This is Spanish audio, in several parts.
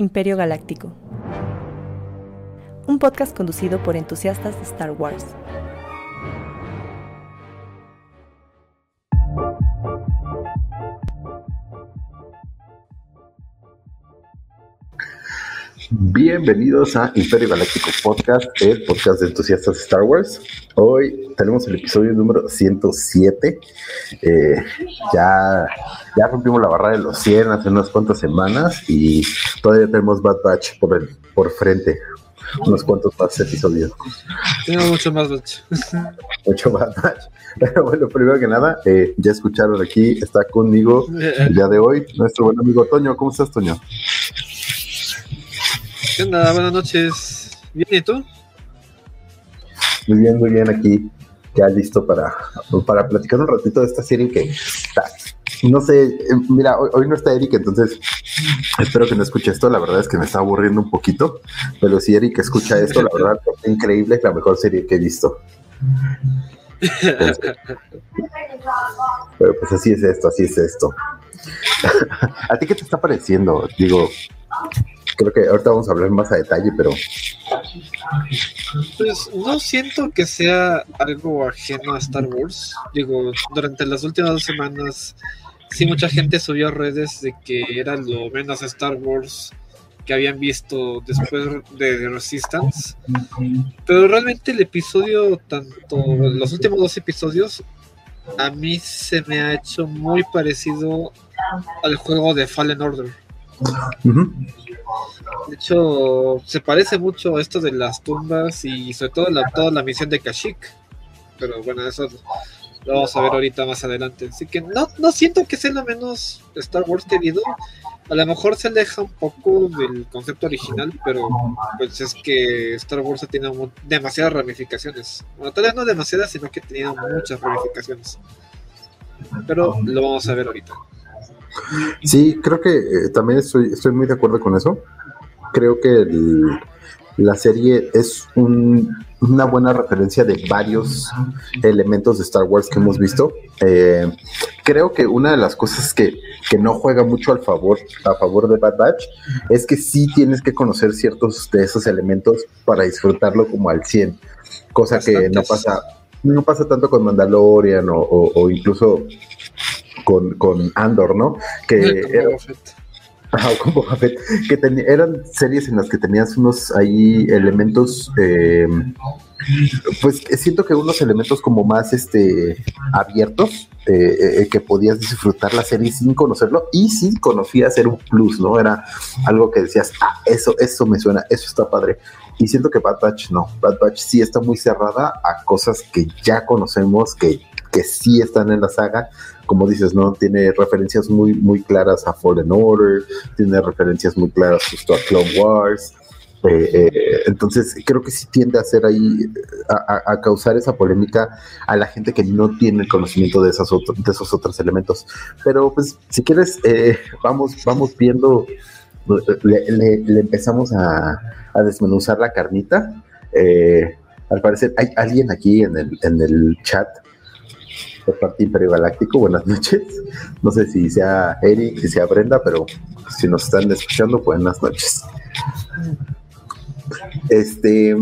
Imperio Galáctico. Un podcast conducido por entusiastas de Star Wars. Bienvenidos a Imperio Galáctico Podcast, el podcast de entusiastas de Star Wars. Hoy tenemos el episodio número 107. Eh, ya, ya rompimos la barra de los 100 hace unas cuantas semanas y todavía tenemos Bad Batch por, el, por frente. Unos cuantos más episodios. Tengo mucho más Batch. Mucho Bad Batch. Pero bueno, primero que nada, eh, ya escucharon aquí, está conmigo el día de hoy nuestro buen amigo Toño. ¿Cómo estás, Toño? ¿Qué onda? Buenas noches. ¿Bien y tú? Muy bien, muy bien aquí, ya listo para, para platicar un ratito de esta serie que está, no sé, eh, mira, hoy, no está Eric, entonces espero que no escuche esto, la verdad es que me está aburriendo un poquito, pero si Eric escucha esto, la verdad es increíble, es la mejor serie que he visto. Entonces, pero pues así es esto, así es esto. ¿A ti qué te está pareciendo? Digo, creo que ahorita vamos a hablar más a detalle, pero Pues no siento que sea algo ajeno a Star Wars. Digo, durante las últimas dos semanas, sí, mucha gente subió a redes de que era lo menos Star Wars que habían visto después de Resistance. Pero realmente el episodio, tanto los últimos dos episodios, a mí se me ha hecho muy parecido al juego de Fallen Order. ujú, De hecho, se parece mucho a esto de las tumbas y sobre todo la, toda la misión de Kashyyyk. Pero bueno, eso lo vamos a ver ahorita más adelante. Así que no, no siento que sea lo menos Star Wars querido. A lo mejor se aleja un poco del concepto original, pero pues es que Star Wars ha tenido demasiadas ramificaciones. Bueno, tal vez no demasiadas, sino que ha tenido muchas ramificaciones. Pero lo vamos a ver ahorita. Sí, creo que eh, también estoy, estoy muy de acuerdo con eso. Creo que el- la serie es un- una buena referencia de varios elementos de Star Wars que hemos visto. Eh, creo que una de las cosas que, que no juega mucho al favor, a favor de Bad Batch es que sí tienes que conocer ciertos de esos elementos para disfrutarlo como al 100, cosa que no pasa, no pasa tanto con Mandalorian o, o- o incluso con, con Andor, ¿no? Que Como era- Boba Fett. Ajá, con Boba Fett, que ten- eran series en las que tenías unos ahí elementos, eh, pues siento que unos elementos como más este abiertos, eh, eh, que podías disfrutar la serie sin conocerlo y sí conocías era un plus, ¿no? Era algo que decías, ah, eso, eso me suena, eso está padre. Y siento que Bad Batch no, Bad Batch sí está muy cerrada a cosas que ya conocemos, que, que sí están en la saga, como dices, ¿no? Tiene referencias muy, muy claras a Fallen Order, tiene referencias muy claras justo a Clone Wars. eh, eh, entonces, creo que sí tiende a hacer ahí, a, causar esa polémica a la gente que no tiene el conocimiento de, esas otro- de esos otros elementos. Pero, pues, si quieres, eh, vamos, vamos viendo, le empezamos a, a desmenuzar la carnita. Eh, al parecer, hay alguien aquí en el, en el chat por parte Imperio Galáctico. Buenas noches. No sé si sea Eric, si sea Brenda, pero si nos están escuchando, buenas noches. Este,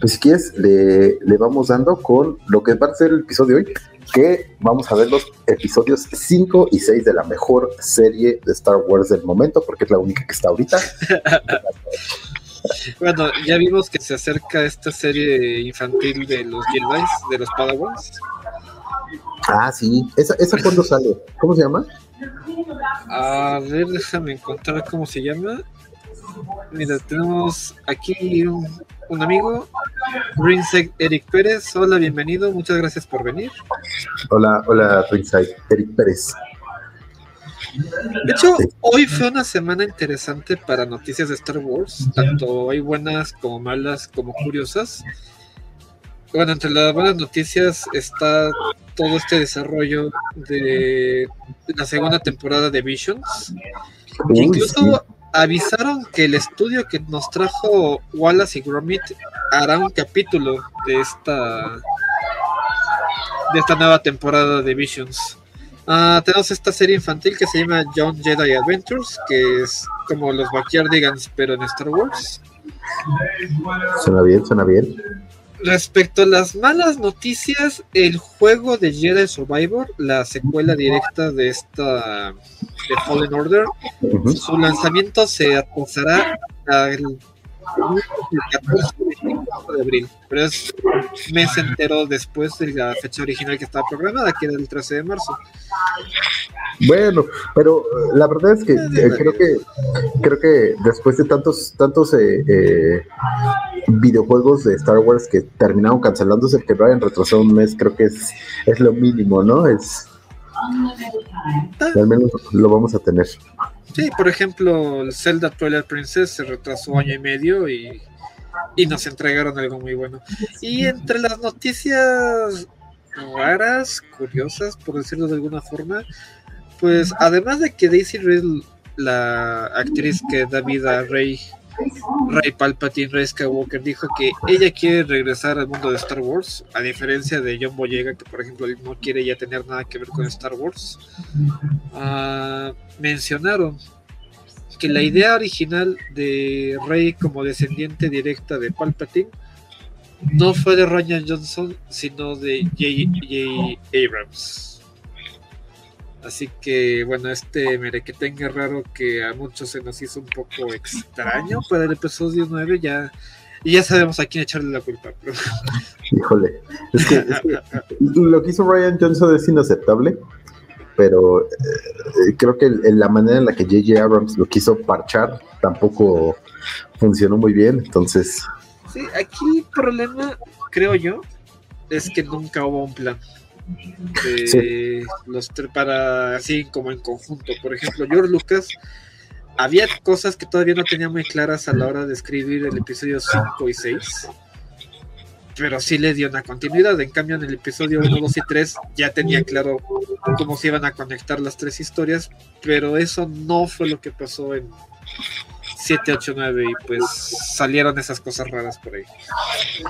pues si quieres, le, le vamos dando con lo que va a ser el episodio de hoy, que vamos a ver los episodios 5 y 6 de la mejor serie de Star Wars del momento, porque es la única que está ahorita. Bueno, ya vimos que se acerca esta serie infantil de los Jedi, de los Padawans. Ah, sí. ¿Esa, esa cuándo sale? ¿Cómo se llama? A ver, déjame encontrar cómo se llama. Mira, tenemos aquí un, un amigo, Rinsec Eric Pérez. Hola, bienvenido, muchas gracias por venir. Hola, hola, Ringside. Eric Pérez. De hecho, hoy fue una semana interesante para noticias de Star Wars. Tanto hay buenas como malas, como curiosas. Bueno, entre las buenas noticias está todo este desarrollo de la segunda temporada de Visions. Uy, Incluso sí. avisaron que el estudio que nos trajo Wallace y Gromit hará un capítulo de esta de esta nueva temporada de Visions. Ah, tenemos esta serie infantil que se llama John Jedi Adventures, que es como los Backyardigans, pero en Star Wars. Suena bien, suena bien. Respecto a las malas noticias, el juego de Jedi Survivor, la secuela directa de esta de Fallen Order, su lanzamiento se atrasará al 14 de abril, pero es un mes entero después de la fecha original que estaba programada, que era el 13 de marzo. Bueno, pero eh, la verdad es que eh, creo que creo que después de tantos tantos eh, eh, videojuegos de Star Wars que terminaron cancelándose, que lo hayan retrasado un mes, creo que es, es lo mínimo, ¿no? Es al menos lo vamos a tener. Sí, por ejemplo, el Zelda Twilight Princess se retrasó año y medio y, y nos entregaron algo muy bueno. Y entre las noticias raras, curiosas, por decirlo de alguna forma, pues además de que Daisy Ridley, la actriz que da vida a Rey, Rey Palpatine, Rey Skywalker, dijo que ella quiere regresar al mundo de Star Wars, a diferencia de John Boyega, que por ejemplo no quiere ya tener nada que ver con Star Wars. Ah, mencionaron que la idea original de Rey como descendiente directa de Palpatine no fue de Ryan Johnson, sino de J.J. Abrams. Así que, bueno, este merequetengue raro que a muchos se nos hizo un poco extraño para el episodio 9, ya, y ya sabemos a quién echarle la culpa. Pero... Híjole, es que, es que lo que hizo Ryan Johnson es inaceptable, pero eh, creo que la manera en la que J.J. Abrams lo quiso parchar tampoco funcionó muy bien, entonces Sí, aquí el problema, creo yo, es que nunca hubo un plan. De Sí. así como en conjunto. Por ejemplo, George Lucas había cosas que todavía no tenía muy claras a la hora de escribir el episodio 5 y 6. Pero sí le dio una continuidad. En cambio, en el episodio 1, 2 y 3 ya tenía claro cómo se iban a conectar las tres historias. Pero eso no fue lo que pasó en 7, 8, 9. Y pues salieron esas cosas raras por ahí.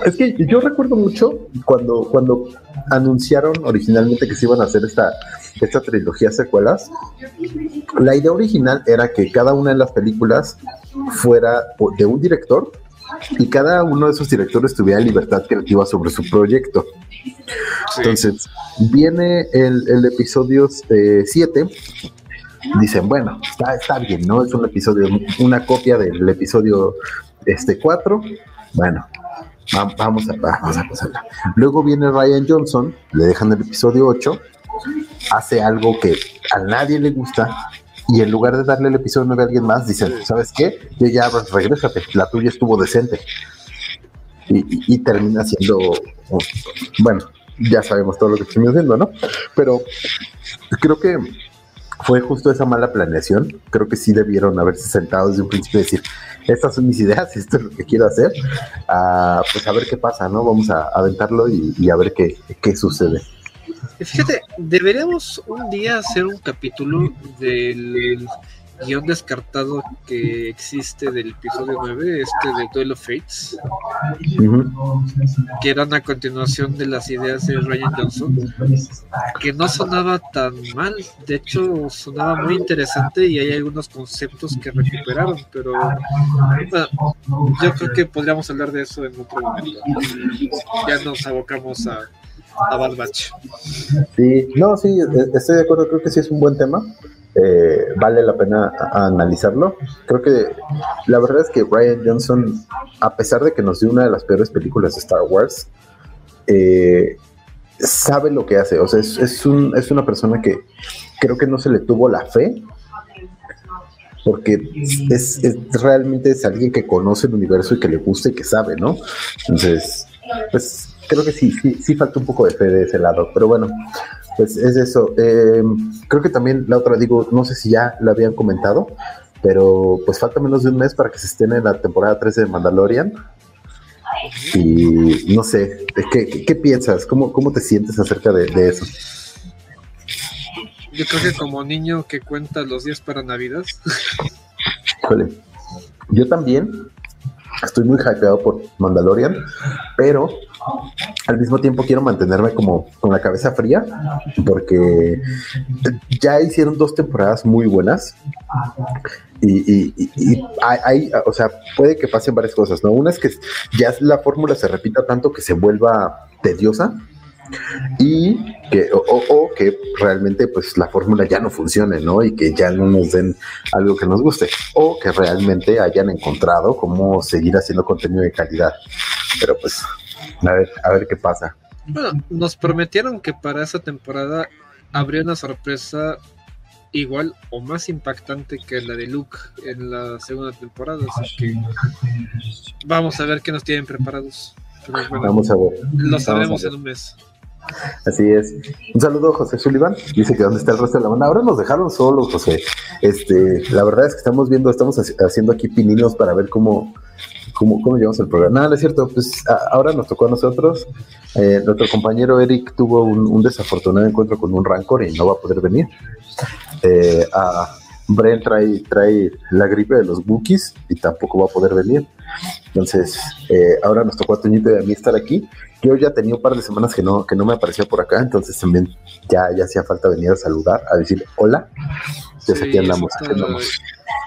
Es que yo recuerdo mucho cuando, cuando anunciaron originalmente que se iban a hacer esta, esta trilogía secuelas. La idea original era que cada una de las películas fuera de un director y cada uno de esos directores tuviera libertad creativa sobre su proyecto. Entonces, viene el, el episodio 7. Dicen, bueno, está, está bien, ¿no? Es un episodio, una copia del episodio este 4. Bueno, Va- Vamos a, vamos a pasarla. Luego viene Ryan Johnson, le dejan el episodio 8, hace algo que a nadie le gusta y en lugar de darle el episodio 9 a alguien más, dicen, ¿sabes qué? Yo ya, pues, regrésate, la tuya estuvo decente. Y, y- termina siendo, bueno, ya sabemos todo lo que terminó siendo, ¿no? Pero creo que fue justo esa mala planeación. Creo que sí debieron haberse sentado desde un principio y decir, estas son mis ideas, esto es lo que quiero hacer. Ah, pues a ver qué pasa, ¿no? Vamos a aventarlo y, a ver qué, qué sucede. Fíjate, deberíamos un día hacer un capítulo del guion descartado que existe del episodio 9, este de Duel of Fates, que era una continuación de las ideas de Ryan Johnson, que no sonaba tan mal, de hecho sonaba muy interesante y hay algunos conceptos que recuperaron, pero bueno, yo creo que podríamos hablar de eso en otro momento. Ya nos abocamos a, a Bad Batch. Sí, no, sí, e- estoy de acuerdo, creo que sí es un buen tema. Eh, vale la pena analizarlo. Creo que la verdad es que Ryan Johnson, a pesar de que nos dio una de las peores películas de Star Wars, eh, sabe lo que hace. O sea, es, es, un, es una persona que creo que no se le tuvo la fe. Porque es, es realmente es alguien que conoce el universo y que le gusta y que sabe, ¿no? Entonces, pues creo que sí, sí, sí falta un poco de fe de ese lado. Pero bueno, pues es eso. Eh, creo que también la otra, digo, no sé si ya la habían comentado, pero pues falta menos de un mes para que se estén en la temporada 13 de Mandalorian. Y no sé, ¿qué, qué, qué piensas? ¿Cómo, ¿Cómo te sientes acerca de, de eso? Yo creo que como niño que cuenta los días para Navidad, Híjole, yo también estoy muy hypeado por Mandalorian, pero al mismo tiempo quiero mantenerme como con la cabeza fría porque ya hicieron dos temporadas muy buenas y, hay, o sea, puede que pasen varias cosas, ¿no? Una es que ya la fórmula se repita tanto que se vuelva tediosa y que o, que realmente pues la fórmula ya no funcione, ¿no? Y que ya no nos den algo que nos guste o que realmente hayan encontrado cómo seguir haciendo contenido de calidad. Pero pues a ver, a ver qué pasa. Bueno, nos prometieron que para esa temporada habría una sorpresa igual o más impactante que la de Luke en la segunda temporada, así que vamos a ver qué nos tienen preparados. vamos a ver. Lo sabremos en un mes. Así es. Un saludo, José Sullivan. Dice que dónde está el resto de la banda. Ahora nos dejaron solos, José. Este, la verdad es que estamos viendo, estamos haciendo aquí pininos para ver cómo, cómo, cómo llevamos el programa. No, es cierto. Pues ahora nos tocó a nosotros. Eh, nuestro compañero Eric tuvo un, desafortunado encuentro con un rancor y no va a poder venir. Eh, a Bren trae, trae la gripe de los bookies y tampoco va a poder venir. Entonces, eh, ahora nos tocó a Toñito y a mí estar aquí yo ya tenía un par de semanas que no, que no me aparecía por acá, entonces también ya, ya hacía falta venir a saludar, a decir hola. Entonces aquí andamos,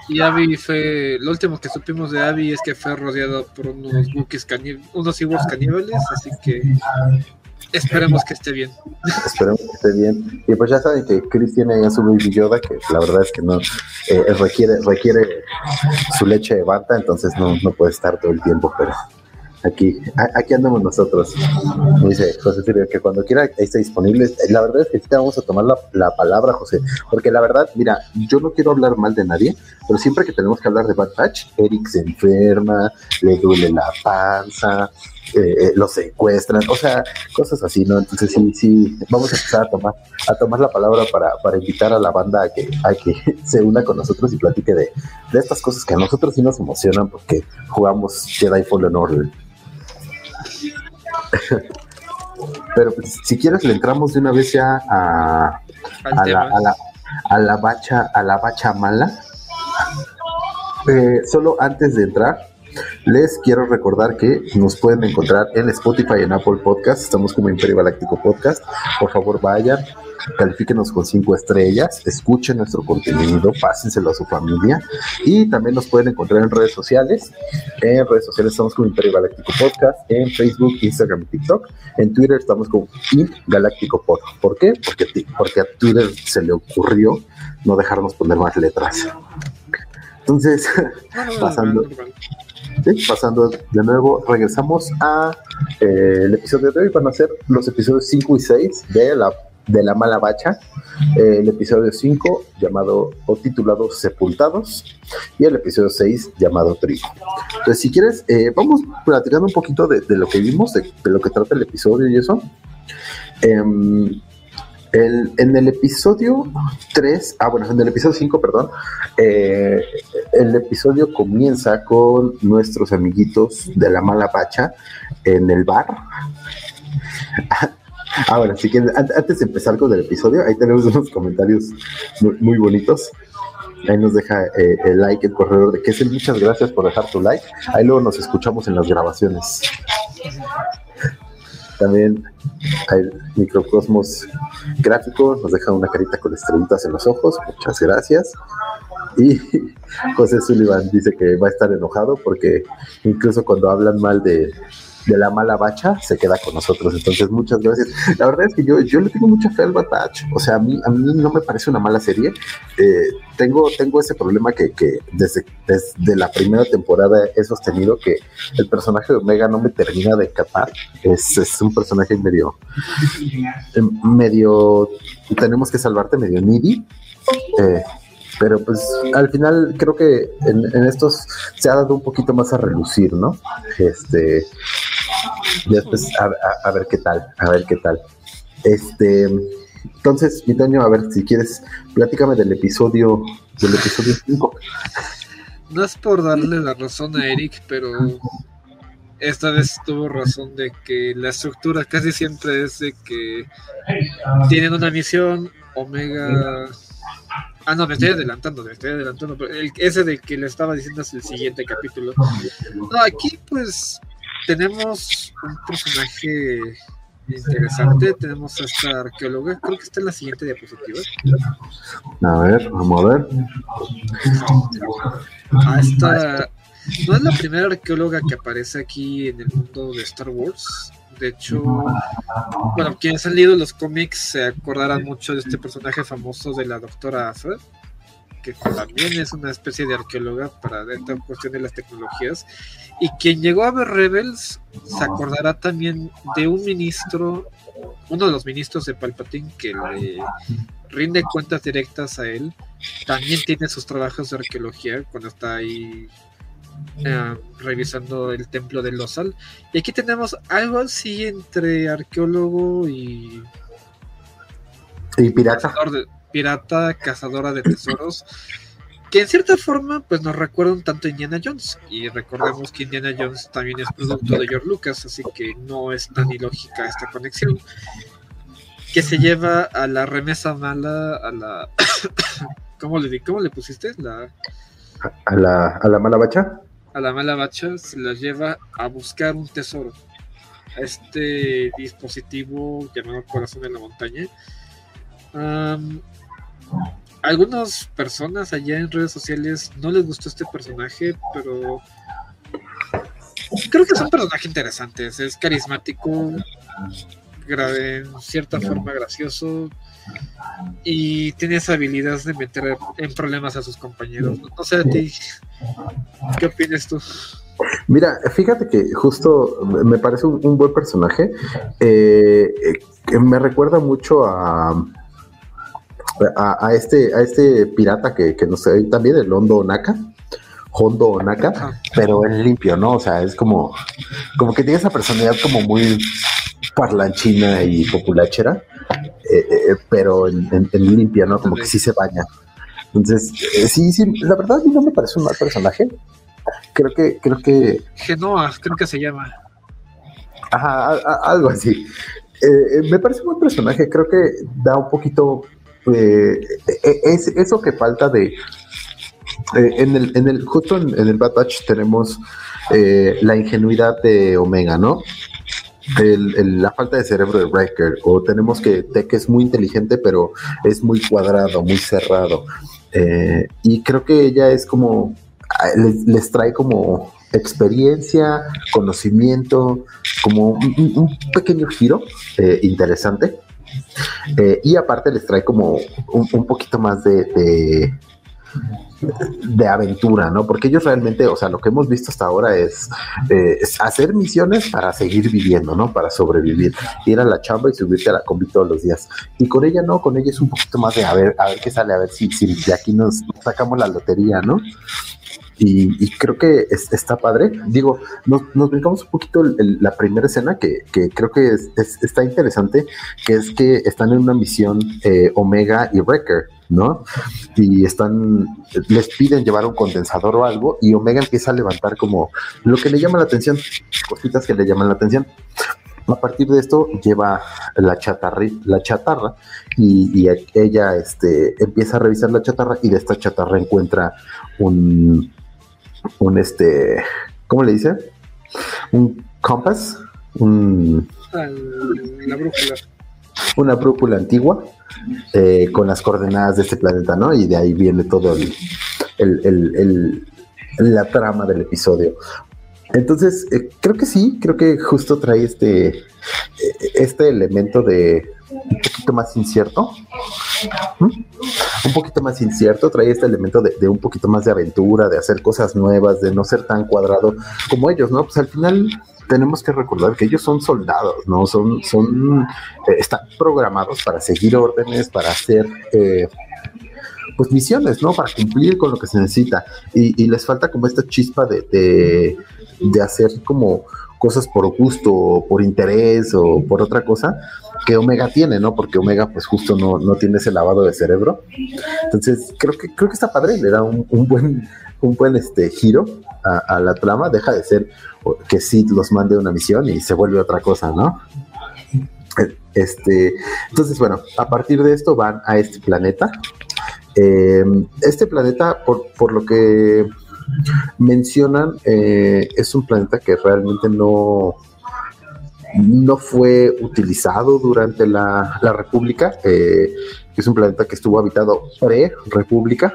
Y Abby fue, lo último que supimos de Abby es que fue rodeado por unos buques unos higos caníbales, así que esperemos que esté bien. Esperemos que esté bien. Y pues ya saben que Chris tiene ya su Baby Yoda, que la verdad es que no eh, requiere, requiere su leche de bata, entonces no, no puede estar todo el tiempo, pero Aquí, aquí andamos nosotros. dice José Silvia, que cuando quiera esté disponible. La verdad es que sí te vamos a tomar la, palabra, José, porque la verdad, mira, yo no quiero hablar mal de nadie, pero siempre que tenemos que hablar de Bad Batch, Eric se enferma, le duele la panza, eh, eh, lo secuestran, o sea, cosas así, ¿no? Entonces sí, sí, vamos a empezar a tomar, a tomar la palabra para, para invitar a la banda a que, a que se una con nosotros y platique de, de estas cosas que a nosotros sí nos emocionan porque jugamos Jedi Fallen Order Pero pues, si quieres le entramos de una vez ya a, a, la, a, la, a la bacha, a la bacha mala. Eh, solo antes de entrar, les quiero recordar que nos pueden encontrar en Spotify y en Apple Podcast. Estamos como Imperio Galáctico Podcast. Por favor, vayan, califíquenos con cinco estrellas, escuchen nuestro contenido, pásenselo a su familia y también nos pueden encontrar en redes sociales. En redes sociales estamos como Imperio Galáctico Podcast, en Facebook, Instagram y TikTok. En Twitter estamos como Imp Galáctico Pod. ¿Por qué? Porque, porque a Twitter se le ocurrió no dejarnos poner más letras. Entonces, pasando, pasando de nuevo, regresamos a eh, el episodio de hoy. Van a ser los episodios 5 y 6 de la de la mala bacha, eh, el episodio 5 llamado o titulado Sepultados y el episodio 6 llamado Trigo. Entonces, si quieres, eh, vamos platicando un poquito de, lo que vimos, de, lo que trata el episodio y eso. Em, en el episodio 3, ah, bueno, en el episodio 5, perdón, eh, el episodio comienza con nuestros amiguitos de la mala bacha en el bar. Ah, bueno, así que antes de empezar con el episodio, ahí tenemos unos comentarios muy, bonitos. Ahí nos deja eh, el like el corredor de es muchas gracias por dejar tu like. Ahí luego nos escuchamos en las grabaciones. También hay microcosmos gráfico, nos deja una carita con estrellitas en los ojos, muchas gracias. Y José Sullivan dice que va a estar enojado porque incluso cuando hablan mal de, de la mala bacha se queda con nosotros. Entonces, muchas gracias. La verdad es que yo, yo le tengo mucha fe al Batach. O sea, a mí, a mí no me parece una mala serie. Eh, tengo, tengo ese problema que, que desde, desde la primera temporada he sostenido que el personaje de Omega no me termina de capar. Es, es un personaje medio, medio, tenemos que salvarte, medio needy. Eh, pero pues al final creo que en, estos se ha dado un poquito más a relucir, ¿no? Este, después a, ver qué tal, a ver qué tal. Este, entonces, mi a ver si quieres, platícame del episodio, del episodio 5. No es por darle la razón a Eric, pero esta vez tuvo razón de que la estructura casi siempre es de que tienen una misión, Omega Ah, no, me estoy adelantando, me estoy adelantando. Pero ese de que le estaba diciendo es el siguiente capítulo. No, aquí pues tenemos un personaje interesante. Tenemos a esta arqueóloga, creo que está en la siguiente diapositiva. A ver, vamos a ver. A esta, no es la primera arqueóloga que aparece aquí en el mundo de Star Wars. De hecho, bueno, quienes han leído los cómics se acordarán mucho de este personaje famoso de la doctora Afra, que también es una especie de arqueóloga para esta cuestión de las tecnologías. Y quien llegó a ver Rebels se acordará también de un ministro, uno de los ministros de Palpatine que le rinde cuentas directas a él. También tiene sus trabajos de arqueología cuando está ahí eh, revisando el templo de Losal. Y aquí tenemos algo así entre arqueólogo y. Y pirata. Pirata, cazadora de tesoros. Que en cierta forma, pues nos recuerda un tanto a Indiana Jones. Y recordemos que Indiana Jones también es producto de George Lucas, así que no es tan ilógica esta conexión. Que se lleva a la remesa mala, a la. ¿Cómo le, ¿Cómo le pusiste? La... ¿A la, a la mala bacha? a la mala bacha se la lleva a buscar un tesoro. A este dispositivo llamado Corazón de la Montaña. Algunas personas allá en redes sociales no les gustó este personaje, pero creo que es un personaje interesante. Es carismático, en cierta forma gracioso y tiene esa habilidad de meter en problemas a sus compañeros. No sé a ti, ¿qué opinas tú? Mira, fíjate que justo me parece un, buen personaje. Eh, que me recuerda mucho a, a, este, a este pirata que, que nos también, el Hondo Naka. Hondo Naka, pero es limpio, ¿no? O sea, es como, como que tiene esa personalidad como muy parlanchina y populachera, eh, eh, pero en, limpia, ¿no? Como que sí se baña. Entonces, eh, sí, sí, la verdad no me parece un mal personaje. Creo que, creo que. Genoa, creo que se llama. Ajá, algo así. me parece un buen personaje, creo que da un poquito. Es eso que falta de. en, el, en el, justo en, el Bad Batch tenemos la ingenuidad de Omega, ¿no? la falta de cerebro de Wrecker, o tenemos que Tech es muy inteligente, pero es muy cuadrado, muy cerrado. Eh, y creo que ella es como, les, trae como experiencia, conocimiento, como un, pequeño giro eh, interesante. Eh, y aparte les trae como un, poquito más de de aventura, ¿no? Porque ellos realmente, o sea, lo que hemos visto hasta ahora es, eh, hacer misiones para seguir viviendo, ¿no? Para sobrevivir, ir a la chamba y subirte a la combi todos los días. Y con ella no, con ella es un poquito más de a ver, a ver qué sale, a ver si, si de aquí nos sacamos la lotería, ¿no? Y, creo que está padre. Digo, nos, nos brincamos un poquito la primera escena que, creo que está interesante, que es que están en una misión eh, Omega y Wrecker, ¿no? Y están, les piden llevar un condensador o algo y Omega empieza a levantar como lo que le llama la atención, cositas que le llaman la atención. A partir de esto lleva la, chatarri, la chatarra y, ella este, empieza a revisar la chatarra y de esta chatarra encuentra un, un este, ¿cómo le dice? Un compass, un... Una brújula. Una brújula antigua eh, con las coordenadas de este planeta, ¿no? Y de ahí viene todo el, la trama del episodio. Entonces, eh, creo que sí, creo que justo trae este, este elemento de un poquito más incierto. Un poquito más incierto, trae este elemento de, un poquito más de aventura, de hacer cosas nuevas, de no ser tan cuadrado como ellos, ¿no? Pues al final tenemos que recordar que ellos son soldados, ¿no? Son, son, eh, están programados para seguir órdenes, para hacer, eh, pues misiones, ¿no? Para cumplir con lo que se necesita. Y, les falta como esta chispa de, de hacer como cosas por gusto o por interés o por otra cosa que Omega tiene, ¿no? Porque Omega pues justo no, no tiene ese lavado de cerebro. Entonces creo que creo que está padre, le da un, buen un buen este giro a, la trama, deja de ser que Sid los mande una misión y se vuelve otra cosa, ¿no? Este, entonces, bueno, a partir de esto van a este planeta. Em, este planeta, por, por lo que mencionan, eh, es un planeta que realmente no, no fue utilizado durante la, República, eh, es un planeta que estuvo habitado pre-República.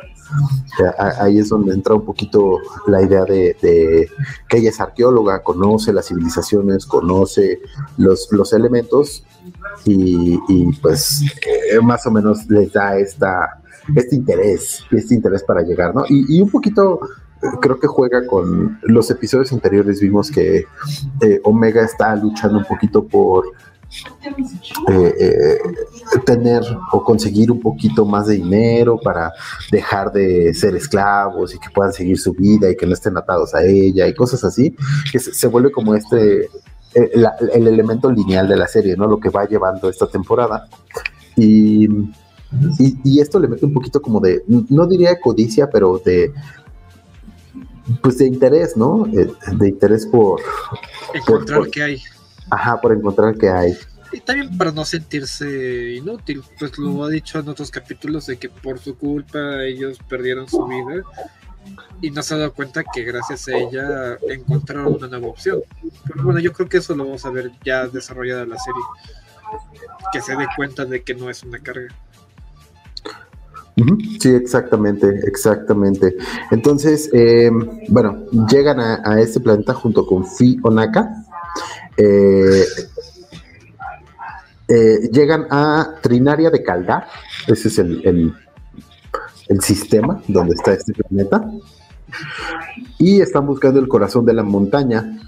Ahí es donde entra un poquito la idea de, que ella es arqueóloga, conoce las civilizaciones, conoce los, los elementos y, pues eh, más o menos les da esta, este interés, este interés para llegar, ¿no? Y un poquito creo que juega con los episodios anteriores vimos que eh, Omega está luchando un poquito por eh, eh, tener o conseguir un poquito más de dinero para dejar de ser esclavos y que puedan seguir su vida y que no estén atados a ella y cosas así, que se, vuelve como este, el, elemento lineal de la serie, ¿no? Lo que va llevando esta temporada. Y, y, esto le mete un poquito como de, no diría codicia, pero de pues de interés, ¿no? Eh, de interés por encontrar qué hay. Ajá, por encontrar qué hay. Y también para no sentirse inútil, pues lo ha dicho en otros capítulos de que por su culpa ellos perdieron su vida y no se ha dado cuenta que gracias a ella encontraron una nueva opción. Pero bueno, yo creo que eso lo vamos a ver ya desarrollada la serie. Que se dé cuenta de que no es una carga. Sí, exactamente, exactamente. Entonces, eh, bueno, llegan a, este planeta junto con Fi Onaka. Eh, eh, llegan a Trinaria de Caldar, ese es el, el, sistema donde está este planeta, y están buscando el corazón de la montaña.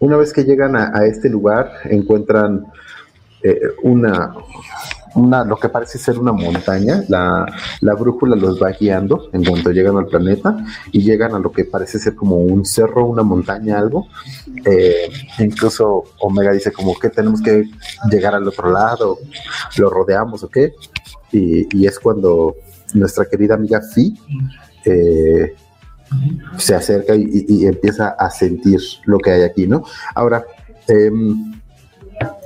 una vez que llegan a este lugar, encuentran eh, una, una, lo que parece ser una montaña. La, brújula los va guiando en cuanto llegan al planeta y llegan a lo que parece ser como un cerro, una montaña, algo. Eh, incluso Omega dice como que tenemos que llegar al otro lado, lo rodeamos o qué. Y, es cuando nuestra querida amiga Fi eh, se acerca y, y, empieza a sentir lo que hay aquí, ¿no? Ahora, eh,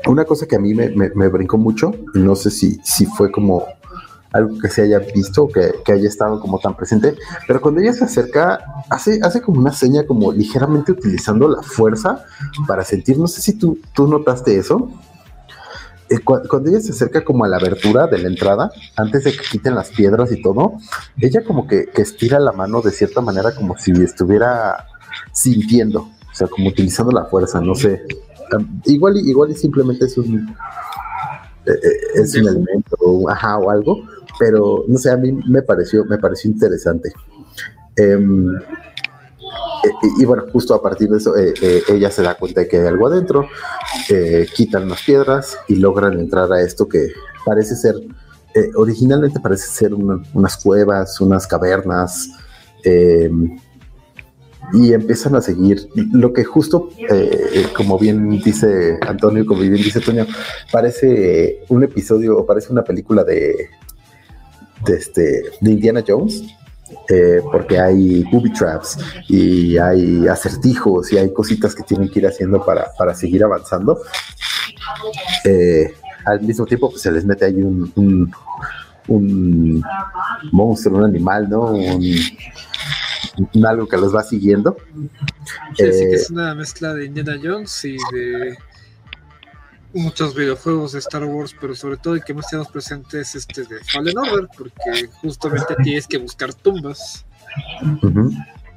una cosa que a mí me, brincó mucho, no sé si, si fue como algo que se haya visto, que, que haya estado como tan presente, pero cuando ella se acerca, hace, hace como una seña como ligeramente utilizando la fuerza para sentir, no sé si tú, tú notaste eso, eh, cuando ella se acerca como a la abertura de la entrada, antes de que quiten las piedras y todo, ella como que, que estira la mano de cierta manera como si estuviera sintiendo, o sea, como utilizando la fuerza, no sé, igual, igual simplemente es un eh, eh, es un elemento ajá, o algo, pero no sé, a mí me pareció, me pareció interesante. Em, eh, y, bueno, justo a partir de eso, ella se da cuenta de que hay algo adentro, quitan las piedras y logran entrar a esto que parece ser, originalmente parece ser unas cuevas, unas cavernas, em, y empiezan a seguir lo que justo, eh, como bien dice Antonio, como bien dice Toño, parece un episodio o parece una película de, de, este, de Indiana Jones, eh, porque hay booby traps y hay acertijos y hay cositas que tienen que ir haciendo para, para seguir avanzando. Eh, al mismo tiempo, pues se les mete ahí un, un, un monstruo, un animal, ¿no? Un, algo que los va siguiendo. Sí, que es eh, una mezcla de Indiana Jones y de muchos videojuegos de Star Wars, pero sobre todo el que más tenemos presente es este de Fallen Order, porque justamente tienes que buscar tumbas.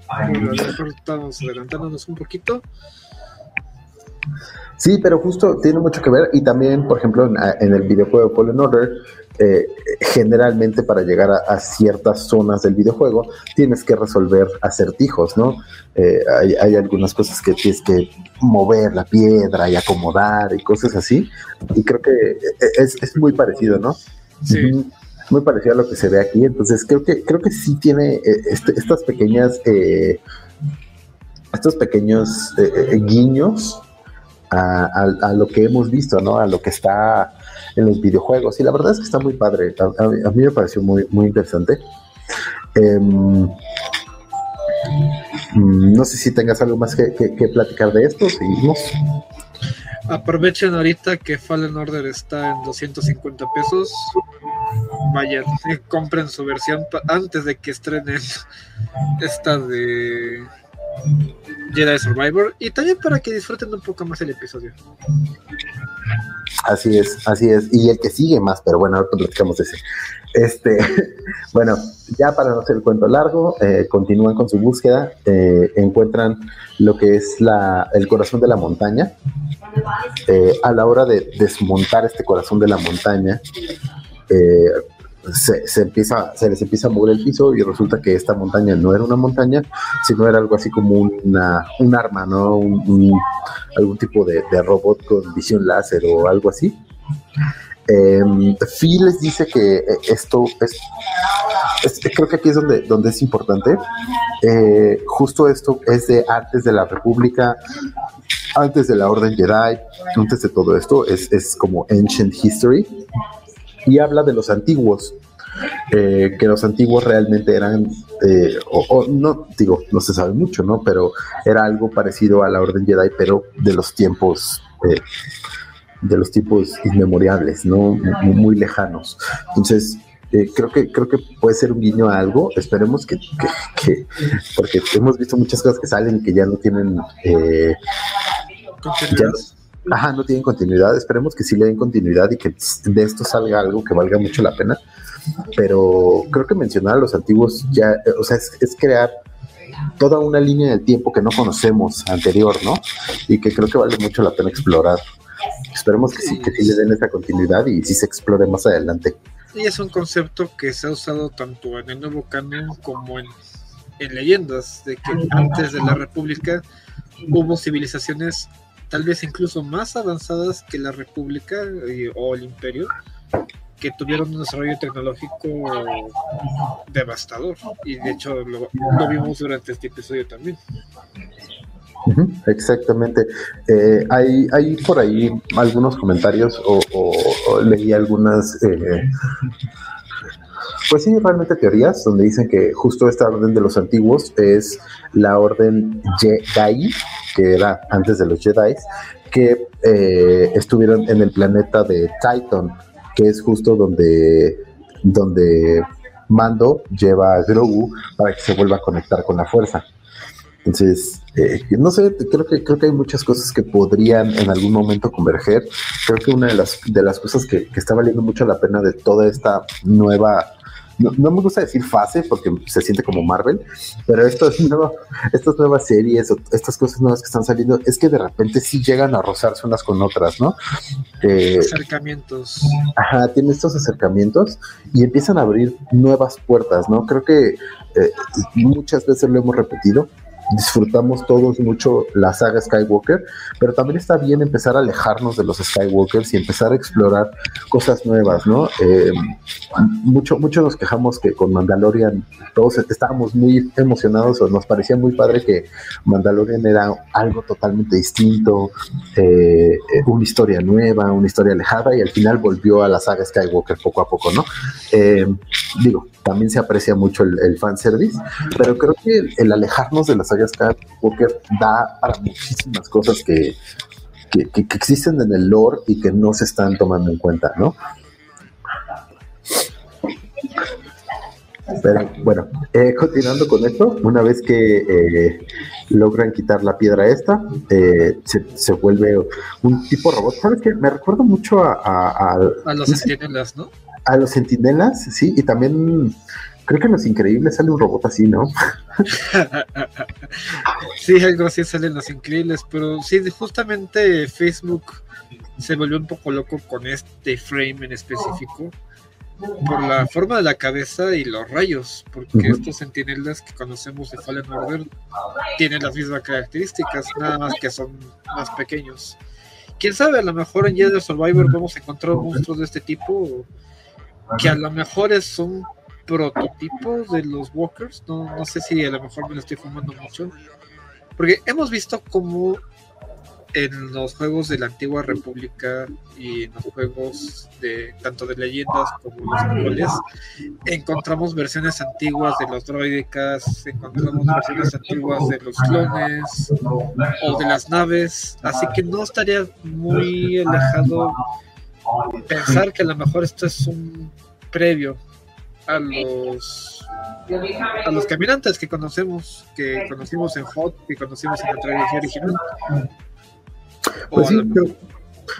a lo mejor estamos adelantándonos un poquito. Sí, pero justo tiene mucho que ver y también, por ejemplo, en, el videojuego Fallen Order, eh, generalmente para llegar a, ciertas zonas del videojuego tienes que resolver acertijos, ¿no? Eh, hay, algunas cosas que tienes que mover la piedra y acomodar y cosas así. Y creo que eh, es, muy parecido, ¿no? Sí. Muy parecido a lo que se ve aquí. Entonces creo que, creo que sí tiene este, estas pequeñas... estos pequeños guiños a, lo que hemos visto, ¿no? A lo que está en los videojuegos. Y la verdad es que está muy padre. A, mí me pareció muy, muy interesante. Em, mm, no sé si tengas algo más que, platicar de esto. Seguimos. Aprovechen ahorita que Fallen Order está en 250 pesos. Vayan, compren su versión antes de que estrenen esta de Jedi Survivor y también para que disfruten un poco más el episodio. Así es, así es. Y el que sigue más, pero bueno, ahora platicamos ese. Este, bueno, ya para no hacer el cuento largo, eh, continúan con su búsqueda, eh, encuentran lo que es la, el corazón de la montaña. Eh, a la hora de desmontar este corazón de la montaña, se, empieza, se les empieza a mover el piso y resulta que esta montaña no era una montaña, sino era algo así como una, un arma, ¿no? Algún tipo de, robot con visión láser o algo así. Eh, Phil les dice que eh, esto es, creo que aquí es donde, donde es importante. Eh, justo esto es de antes de la República, antes de la Orden Jedi, antes de todo esto, es, es como ancient history y habla de los antiguos, eh, que los antiguos realmente eran, eh, o, no, digo, no se sabe mucho, ¿no? Pero era algo parecido a la Orden Jedi, pero de los tiempos, eh, de los tiempos inmemoriales, ¿no? Muy, lejanos. Entonces, creo que creo que puede ser un guiño a algo. Esperemos que, porque hemos visto muchas cosas que salen que ya no tienen ajá, no tienen continuidad. Esperemos que sí le den continuidad y que de esto salga algo que valga mucho la pena. Pero creo que mencionar a los antiguos ya, o sea, es, crear toda una línea de tiempo que no conocemos anterior, ¿no? Y que creo que vale mucho la pena explorar. Esperemos que sí, que sí le den esa continuidad y sí se explore más adelante. Y es un concepto que se ha usado tanto en el nuevo canon como en, en leyendas, de que antes de la República hubo civilizaciones tal vez incluso más avanzadas que la República eh, o el Imperio, que tuvieron un desarrollo tecnológico devastador. Y de hecho lo, vimos durante este episodio también. exactamente. Eh, hay, hay por ahí algunos comentarios o, leí algunas eh, pues sí, realmente teorías donde dicen que justo esta orden de los antiguos es la orden Jedi, que era antes de los Jedi, que eh, estuvieron en el planeta de Titan, que es justo donde, donde Mando lleva a Grogu para que se vuelva a conectar con la fuerza. Entonces, eh, no sé, creo que creo que hay muchas cosas que podrían en algún momento converger. Creo que una de las de las cosas que, que está valiendo mucho la pena de toda esta nueva no, me gusta decir fase porque se siente como Marvel, pero esto es nuevo, estas nuevas series, estas cosas nuevas que están saliendo, es que de repente sí llegan a rozarse unas con otras, ¿no? Eh, acercamientos. Ajá, tienen estos acercamientos y empiezan a abrir nuevas puertas, ¿no? Creo que eh, muchas veces lo hemos repetido, disfrutamos todos mucho la saga Skywalker, pero también está bien empezar a alejarnos de los Skywalkers y empezar a explorar cosas nuevas, ¿no? Eh, mucho, mucho nos quejamos que con Mandalorian todos estábamos muy emocionados o nos parecía muy padre que Mandalorian era algo totalmente distinto, eh, una historia nueva, una historia alejada y al final volvió a la saga Skywalker poco a poco, ¿no? Eh, digo, también se aprecia mucho el, el fanservice, pero creo que el, alejarnos de las sagas Skywalker da para muchísimas cosas que, que, existen en el lore y que no se están tomando en cuenta, ¿no? Pero bueno, eh, continuando con esto, una vez que eh, logran quitar la piedra esta, eh, se, vuelve un tipo robot. ¿Sabes qué? Me recuerda mucho a... A, los sentinelas, ¿no? A los sentinelas, sí, y también creo que en Los Increíbles sale un robot así, ¿no? sí, algo así sale en Los Increíbles, pero sí, justamente Facebook se volvió un poco loco con este frame en específico por la forma de la cabeza y los rayos, porque estos sentinelas que conocemos de Fallen Order tienen las mismas características, nada más que son más pequeños. Quién sabe, a lo mejor en Jedi Survivor vamos a encontrar monstruos de este tipo que a lo mejor es un prototipo de los Walkers. No, sé si a lo mejor me lo estoy fumando mucho. Porque hemos visto como en los juegos de la antigua república y en los juegos de tanto de leyendas como los actuales encontramos versiones antiguas de los droidicas encontramos versiones antiguas de los clones o de las naves así que no estaría muy alejado pensar que a lo mejor esto es un previo a los a los caminantes que conocemos, que conocimos en Hot, que conocimos en la tradición original. Pues sí, creo,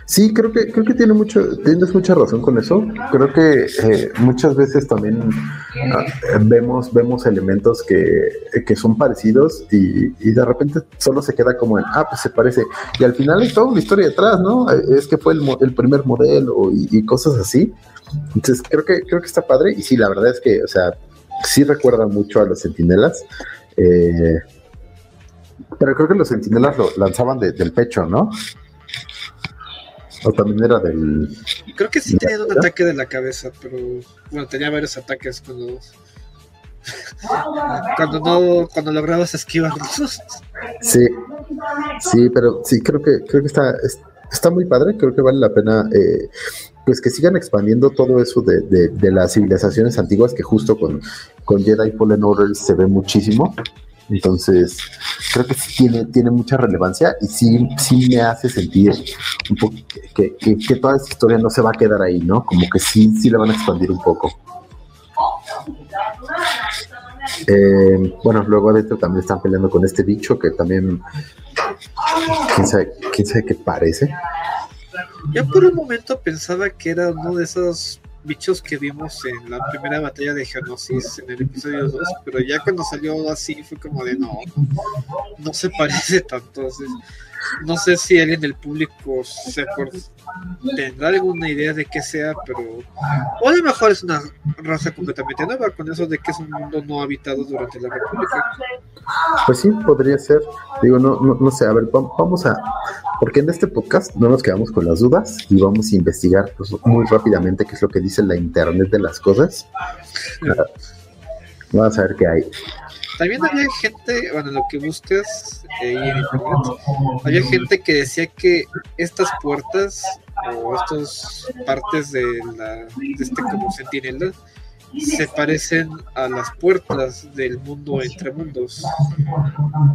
sí, creo que creo que tiene mucho, tienes mucha razón con eso. Creo que eh, muchas veces también vemos vemos elementos que, que son parecidos y, y, de repente solo se queda como en ah pues se parece y al final hay toda una historia detrás, ¿no? Es que fue el, el primer modelo y, cosas así. Entonces creo que creo que está padre y sí la verdad es que o sea sí recuerda mucho a los sentinelas. Eh, pero creo que los sentinelas lo lanzaban de, del pecho, ¿no? O también era del. Creo que sí tenía un ataque de la cabeza, pero bueno, tenía varios ataques cuando. cuando no, cuando lograbas esquivarlos. Sí, sí, pero sí creo que creo que está, está muy padre, creo que vale la pena eh, pues que sigan expandiendo todo eso de, de, de, las civilizaciones antiguas que justo con, con Jedi Fallen Order se ve muchísimo. Entonces, creo que sí tiene, tiene mucha relevancia y sí, sí me hace sentir un poco que, que, toda esta historia no se va a quedar ahí, ¿no? Como que sí, sí la van a expandir un poco. Eh, bueno, luego adentro también están peleando con este bicho que también, quién sabe, quién sabe qué parece. Yo por un momento pensaba que era uno de esos bichos que vimos en la primera batalla de Geonosis en el episodio 2, pero ya cuando salió así fue como de no, no se parece tanto. No sé si alguien del público se tendrá alguna idea de qué sea, pero o a lo mejor es una raza completamente nueva, con eso de que es un mundo no habitado durante la República. Pues sí, podría ser. Digo, no, no, no sé, a ver, vamos a, porque en este podcast no nos quedamos con las dudas y vamos a investigar pues, muy rápidamente qué es lo que dice la Internet de las cosas. Vamos a ver qué hay. También había gente, bueno, lo que buscas eh, en internet, había gente que decía que estas puertas o estas partes de, la, de este como sentinela se parecen a las puertas del mundo entre mundos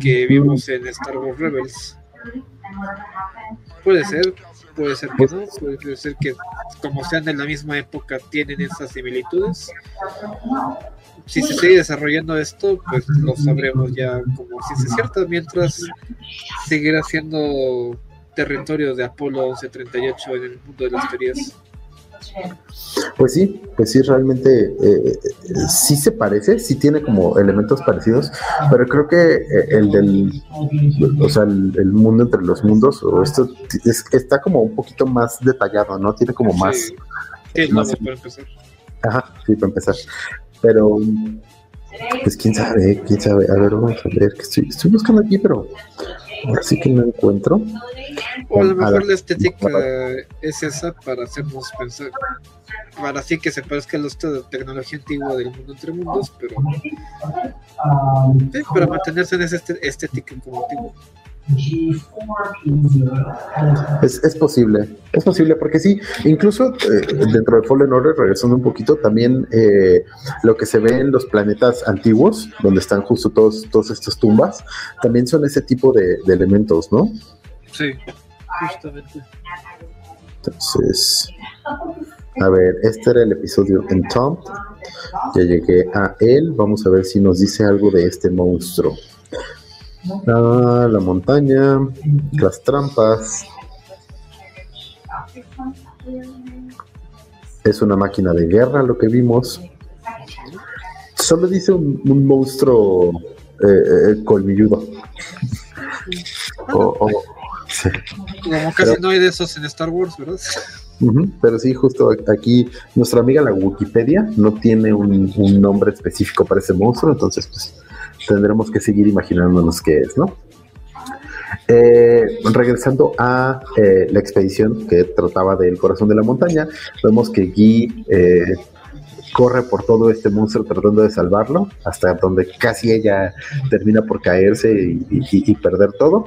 que vimos en Star Wars Rebels. Puede ser, puede ser que no, puede ser que como sean de la misma época tienen esas similitudes si se sigue desarrollando esto, pues lo sabremos ya como si es cierto, mientras seguirá siendo territorio de Apolo 1138 en el mundo de las teorías. Pues sí, pues sí, realmente eh, sí se parece, sí tiene como elementos parecidos, pero creo que eh, el del, o sea, el, el, mundo entre los mundos, o esto es, está como un poquito más detallado, ¿no? Tiene como más... Sí, sí más para empezar. Ajá, sí, para empezar. Pero, pues quién sabe, quién sabe. A ver, vamos a ver, que estoy, estoy buscando aquí, pero ahora sí que no encuentro. O a lo mejor a la estética es esa para hacernos pensar, para así que se parezca a la tecnología antigua del mundo entre mundos, pero sí, para mantenerse en esa estética como antiguo. Es, es, posible, es posible, porque sí, incluso eh, dentro de Fallen Order, regresando un poquito, también eh, lo que se ve en los planetas antiguos, donde están justo todos, todas estas tumbas, también son ese tipo de, de elementos, ¿no? Sí, justamente. Entonces, a ver, este era el episodio en Tom. Ya llegué a él. Vamos a ver si nos dice algo de este monstruo. Ah, la montaña, las trampas. Es una máquina de guerra lo que vimos. Solo dice un, un monstruo eh, eh, colmilludo. o, o, sí. Como casi pero, no hay de esos en Star Wars, ¿verdad? Uh -huh, pero sí, justo aquí nuestra amiga la Wikipedia no tiene un, un nombre específico para ese monstruo, entonces pues tendremos que seguir imaginándonos qué es, ¿no? Eh, regresando a eh, la expedición que trataba del corazón de la montaña, vemos que Guy eh, corre por todo este monstruo tratando de salvarlo, hasta donde casi ella termina por caerse y, perder todo.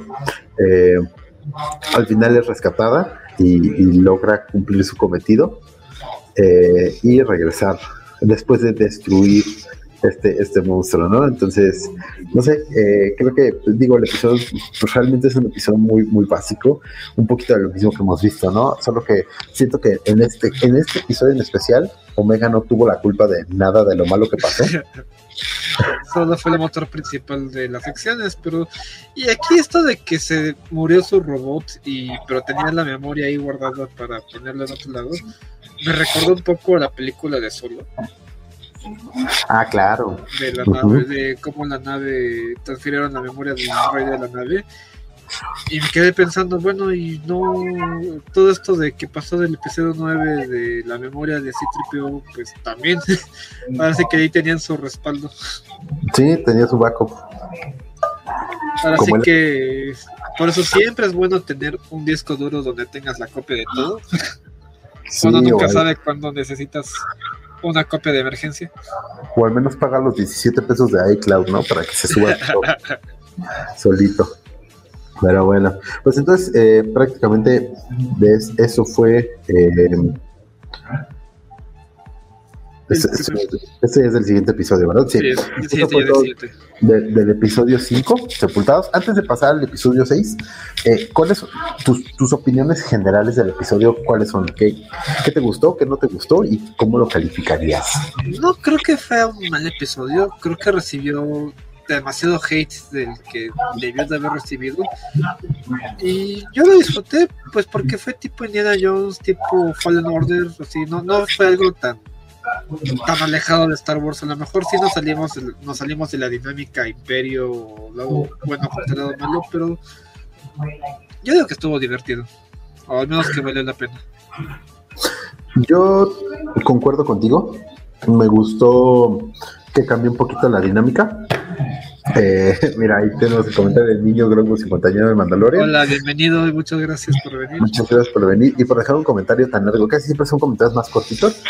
al final es rescatada y, logra cumplir su cometido y regresar después de destruir este, este monstruo, ¿no? Entonces, no sé, eh, creo que, digo, el episodio pues, realmente es un episodio muy, muy básico, un poquito de lo mismo que hemos visto, ¿no? Solo que siento que en este, en este episodio en especial, Omega no tuvo la culpa de nada de lo malo que pasó. Solo fue el motor principal de las acciones, pero y aquí esto de que se murió su robot y pero tenía la memoria ahí guardada para ponerlo en otro lado, me recordó un poco la película de Solo. Ah, claro. De la nave, de cómo la nave transfirieron la memoria del rey de la nave. Y me quedé pensando, bueno, y no. Todo esto de que pasó del episodio 9 de la memoria de C-3PO, pues también. Parece que ahí tenían su respaldo. Sí, tenía su backup. Ahora sí que. Por eso siempre es bueno tener un disco duro donde tengas la copia de todo. Uno nunca sabe cuándo necesitas una copia de emergencia. O al menos paga los 17 pesos de iCloud, ¿no? Para que se suba solito. Pero bueno, pues entonces eh, prácticamente eso fue eh, ese, es el siguiente episodio, ¿verdad? Sí. del episodio 5, Sepultados. Antes de pasar al episodio 6, eh, ¿cuáles son tus, opiniones generales del episodio? ¿Cuáles son? ¿Qué, ¿Qué, te gustó? ¿Qué no te gustó? ¿Y cómo lo calificarías? No creo que fue un mal episodio. Creo que recibió demasiado hate del que debió de haber recibido. Y yo lo disfruté, pues porque fue tipo Indiana Jones, tipo Fallen Order, así, no, no fue algo tan tan alejado de Star Wars. A lo mejor sí nos salimos, nos salimos de la dinámica Imperio, luego bueno contra lado malo, pero yo digo que estuvo divertido. O al menos que vale la pena. Yo concuerdo contigo. Me gustó que cambió un poquito la dinámica. Eh, mira, ahí tenemos el comentario del niño Grogu 51 de Mandalorian. Hola, bienvenido y muchas gracias por venir. Muchas gracias por venir y por dejar un comentario tan largo. Casi siempre son comentarios más cortitos,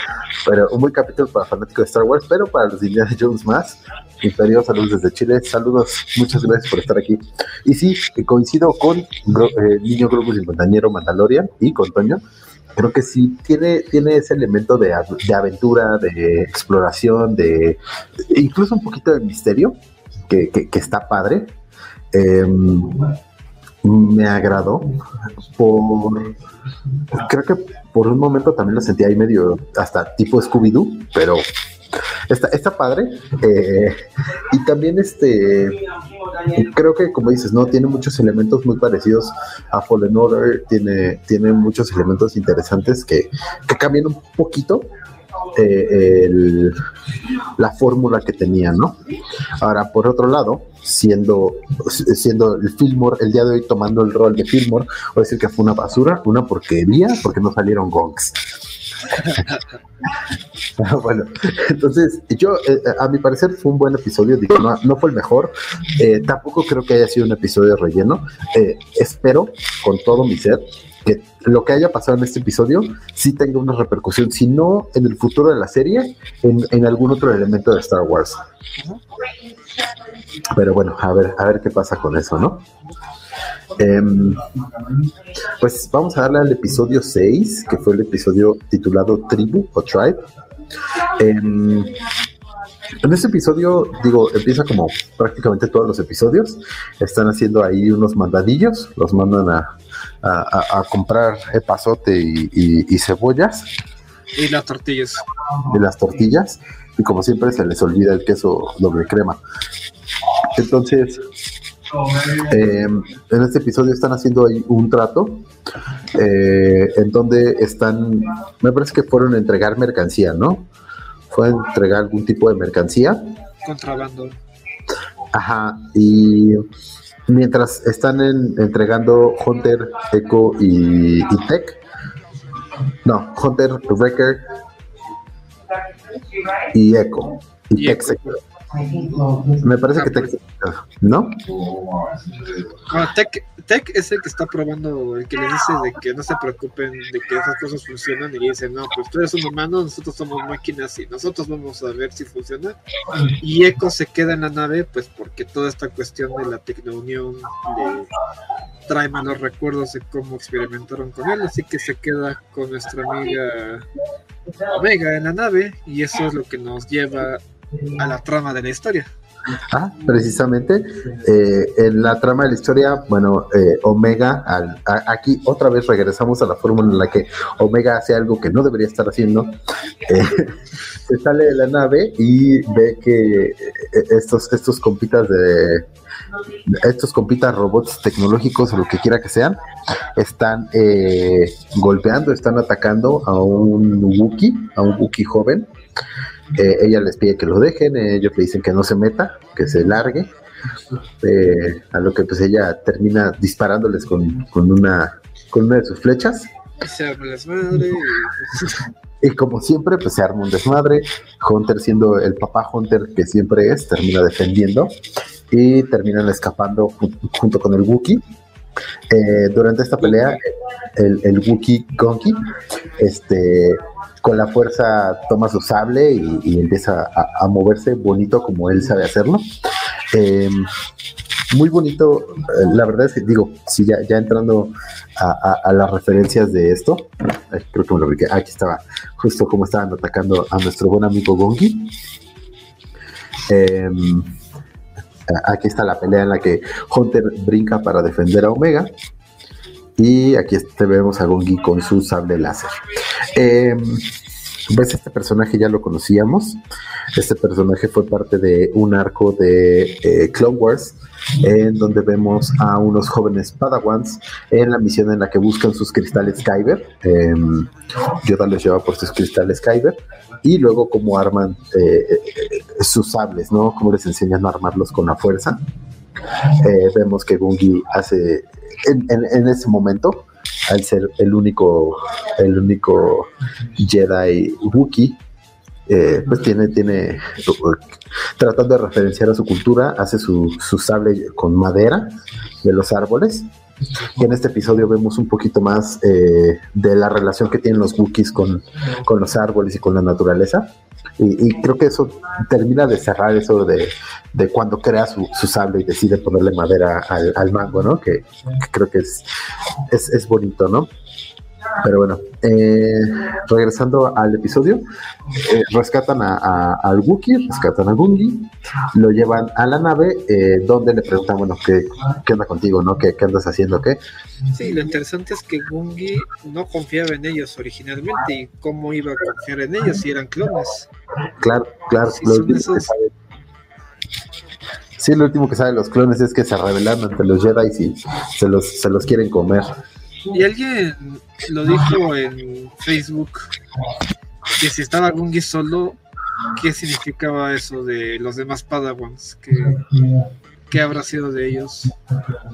pero un buen capítulo para fanáticos de Star Wars, pero para los de Indiana Jones más. Imperio, saludos desde Chile. Saludos, muchas gracias por estar aquí. Y sí, coincido con eh, Niño Grogu 51 Mandalorian y con Toño creo que sí tiene, tiene ese elemento de, de, aventura, de exploración, de incluso un poquito de misterio que, está padre. Em, me agradó por creo que por un momento también lo sentí ahí medio hasta tipo Scooby-Doo, pero está, está padre. Eh, y también este creo que como dices, no tiene muchos elementos muy parecidos a Fallen Order, tiene, tiene muchos elementos interesantes que, que cambian un poquito eh, la fórmula que tenía, ¿no? Ahora, por otro lado, siendo, siendo el Fillmore, el día de hoy tomando el rol de Fillmore, voy a decir que fue una basura, una porquería, porque no salieron gongs. bueno, entonces yo, eh, a mi parecer fue un buen episodio, digo, no, fue el mejor, eh, tampoco creo que haya sido un episodio relleno, espero con todo mi ser que lo que haya pasado en este episodio sí tenga una repercusión, si no en el futuro de la serie, en, algún otro elemento de Star Wars. Pero bueno, a ver, a ver qué pasa con eso, ¿no? Em, pues vamos a darle al episodio 6, que fue el episodio titulado Tribu o Tribe. Em, en este episodio, digo, empieza como prácticamente todos los episodios. Están haciendo ahí unos mandadillos, los mandan a, a, comprar epazote y, cebollas. Y las tortillas. Y las tortillas. Y como siempre se les olvida el queso doble crema. Entonces, em, en este episodio están haciendo ahí un trato eh, en donde están, me parece que fueron a entregar mercancía, ¿no? Fue a entregar algún tipo de mercancía. Contrabando. Ajá, y mientras están entregando Hunter, Echo y, Tech. No, Hunter, Wrecker y Echo. Y, Tech Me parece que Tech ¿no? Ah, Tech, Tech es el que está probando, el que le dice de que no se preocupen de que esas cosas funcionan y dice, no, pues tú eres un humano, nosotros somos máquinas y nosotros vamos a ver si funciona. Y Echo se queda en la nave, pues porque toda esta cuestión de la tecnounión trae malos recuerdos de cómo experimentaron con él, así que se queda con nuestra amiga Omega en la nave y eso es lo que nos lleva a la trama de la historia. Ah, precisamente. Eh, en la trama de la historia, bueno, eh, Omega, aquí otra vez regresamos a la fórmula en la que Omega hace algo que no debería estar haciendo. Eh, se sale de la nave y ve que estos, estos compitas de estos compitas robots tecnológicos o lo que quiera que sean están golpeando, están atacando a un Wookiee, a un Wookiee joven eh, ella les pide que lo dejen, ellos le dicen que no se meta, que se largue. Eh, a lo que pues ella termina disparándoles con, una con una de sus flechas. Se arma desmadre. Y como siempre, pues se arma un desmadre. Hunter, siendo el papá Hunter que siempre es, termina defendiendo y terminan escapando junto con el Wookiee. Eh, durante esta pelea, el, el Wookiee Gonki este, con la fuerza toma su sable y, empieza a, moverse bonito como él sabe hacerlo. Em, muy bonito, eh, la verdad es que digo, si ya, ya entrando a, las referencias de esto, creo que me lo vi, aquí estaba justo como estaban atacando a nuestro buen amigo Gongi. Em, aquí está la pelea en la que Hunter brinca para defender a Omega. Y aquí vemos a Gongi con su sable láser. Eh, pues este personaje ya lo conocíamos. Este personaje fue parte de un arco de eh, Clone Wars, en donde vemos a unos jóvenes Padawans en la misión en la que buscan sus cristales Kyber. Eh, Yoda los lleva por sus cristales Kyber y luego cómo arman eh, sus sables, ¿no? Cómo les enseñan a armarlos con la fuerza. vemos que Gungi hace en, ese momento, al ser el único, el único Jedi Wookiee, eh, pues tiene, tiene, tratando de referenciar a su cultura, hace su, su sable con madera de los árboles. Y en este episodio vemos un poquito más eh, de la relación que tienen los Wookiees con, con los árboles y con la naturaleza. Y, creo que eso termina de cerrar eso de, cuando crea su, sable y decide ponerle madera al, mango, ¿no? Que, creo que es, es, bonito, ¿no? Pero bueno, eh, regresando al episodio, eh, rescatan a, al Wookiee, rescatan a Gungi, lo llevan a la nave, eh, donde le preguntan, bueno, ¿qué, ¿qué, onda contigo, no? ¿Qué, ¿Qué, andas haciendo, qué? Sí, lo interesante es que Gungi no confiaba en ellos originalmente, y cómo iba a confiar en ellos si eran clones. Claro, claro. lo último que sabe, sí, lo último que saben los clones es que se rebelan ante los Jedi y se los, se los quieren comer. Y alguien lo dijo en Facebook que si estaba Gungi solo, ¿qué significaba eso de los demás Padawans? ¿Qué, habrá sido de ellos?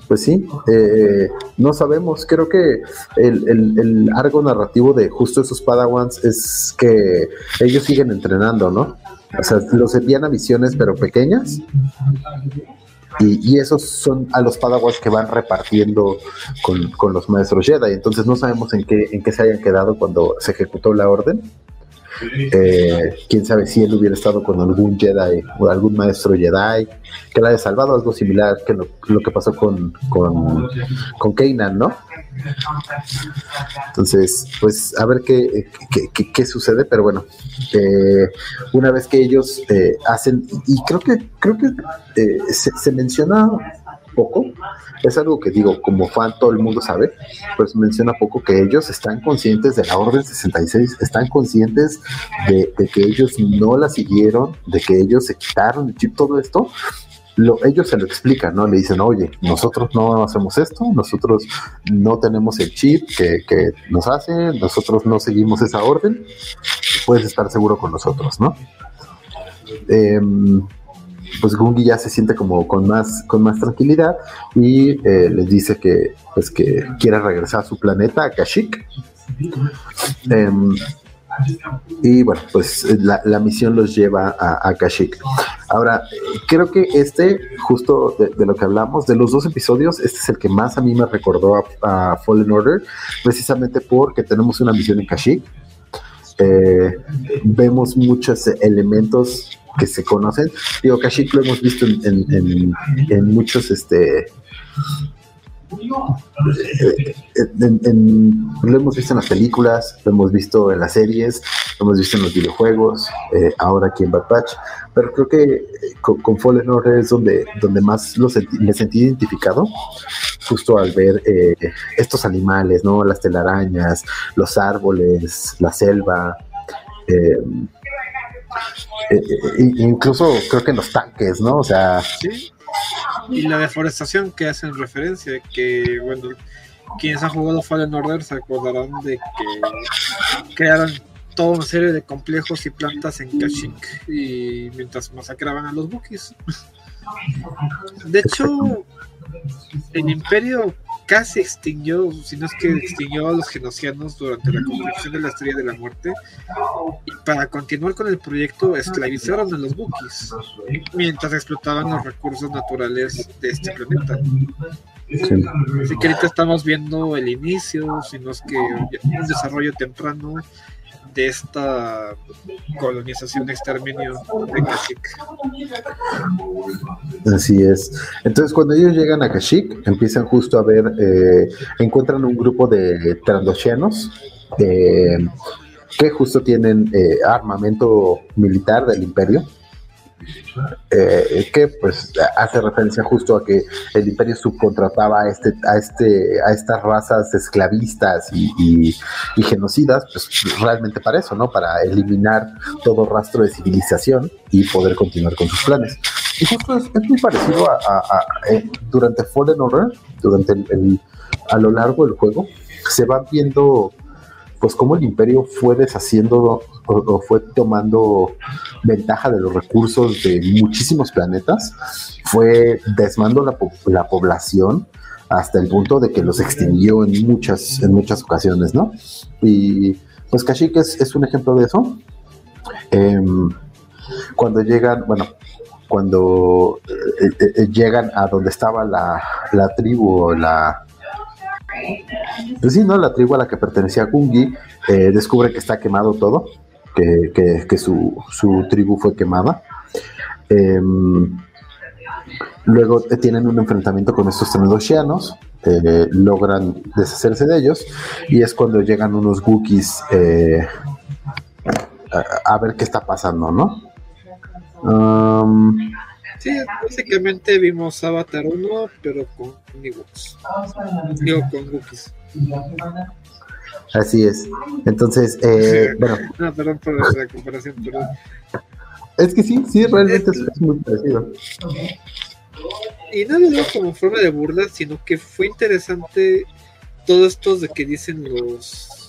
Pues sí, eh, no sabemos. Creo que el, el, el, arco narrativo de justo esos Padawans es que ellos siguen entrenando, ¿no? O sea, los envían a misiones, pero pequeñas, y, esos son a los padawans que van repartiendo con, los maestros Jedi. Entonces no sabemos en qué, en qué se hayan quedado cuando se ejecutó la orden. Eh, quién sabe si él hubiera estado con algún Jedi o algún maestro Jedi que la haya salvado, algo similar que lo, que pasó con, con, con Kanan, ¿no? Entonces, pues a ver qué, qué, sucede, pero bueno, eh, una vez que ellos eh, hacen, y creo que, creo que eh, se, menciona poco, es algo que digo, como fan todo el mundo sabe, pues menciona poco que ellos están conscientes de la Orden 66, están conscientes de, de, que ellos no la siguieron, de que ellos se quitaron el chip, todo esto, ellos se lo explican, ¿no? Le dicen, oye, nosotros no hacemos esto, nosotros no tenemos el chip que, nos hace, nosotros no seguimos esa orden, puedes estar seguro con nosotros, ¿no? Em, pues Gungi ya se siente como con más, con más tranquilidad y eh, les dice que, pues que quiere regresar a su planeta, a Kashyyyk. Em, y bueno, pues eh, la, misión los lleva a, a, Kashyyyk. Ahora, creo que este, justo de, lo que hablamos, de los dos episodios, este es el que más a mí me recordó a, Fallen Order, precisamente porque tenemos una misión en Kashyyyk. Eh, vemos muchos elementos que se conocen. Digo, Kashyyyk lo hemos visto en, en muchos este, lo hemos visto en las películas, lo hemos visto en las series, lo hemos visto en los videojuegos, eh, ahora aquí en Bad Batch, pero creo que eh, con, Fallen Order es donde, donde más lo me sentí identificado, justo al ver eh, estos animales, ¿no? Las telarañas, los árboles, la selva. Incluso creo que en los tanques, ¿no? O sea, y la deforestación que hacen referencia, que bueno, quienes han jugado Fallen Order se acordarán de que crearon toda una serie de complejos y plantas en Kashyyyk y mientras masacraban a los Wookiees. De hecho, el Imperio casi extinguió, si no es que extinguió a los genocianos durante la construcción de la Estrella de la Muerte. Y para continuar con el proyecto, esclavizaron a los Wookiees mientras explotaban los recursos naturales de este planeta. Así que ahorita estamos viendo el inicio, si no es que un desarrollo temprano de esta colonización, exterminio de Kashyyyk. Así es. Entonces, cuando ellos llegan a Kashyyyk, empiezan justo a ver, eh, encuentran un grupo de trandoshianos eh, que justo tienen eh, armamento militar del imperio eh, que pues hace referencia justo a que el imperio subcontrataba a este a este a estas razas esclavistas y, genocidas pues realmente para eso no para eliminar todo rastro de civilización y poder continuar con sus planes. Y justo es, muy parecido a, eh, durante Fallen Order durante el, a lo largo del juego se van viendo pues cómo el imperio fue deshaciendo o, fue tomando ventaja de los recursos de muchísimos planetas, fue desmando la, la población hasta el punto de que los extinguió en muchas, en muchas ocasiones, ¿no? Y pues Kashyyyk es, un ejemplo de eso. Em, cuando llegan, bueno, cuando eh, eh, eh, llegan a donde estaba la, la tribu o la, pues sí, ¿no? La tribu a la que pertenecía Gungi eh, descubre que está quemado todo, que, su, tribu fue quemada. Em, luego tienen un enfrentamiento con estos Trandoshianos, eh, logran deshacerse de ellos, y es cuando llegan unos Wookiees eh, a, ver qué está pasando, ¿no? Sí, básicamente vimos Avatar 1, pero con Ewoks. Digo, con Wookiees. Así es. Entonces, eh, bueno. No, perdón por la comparación, perdón. Es que sí, sí, realmente es, muy parecido. Y no lo digo como forma de burla, sino que fue interesante todo esto de que dicen los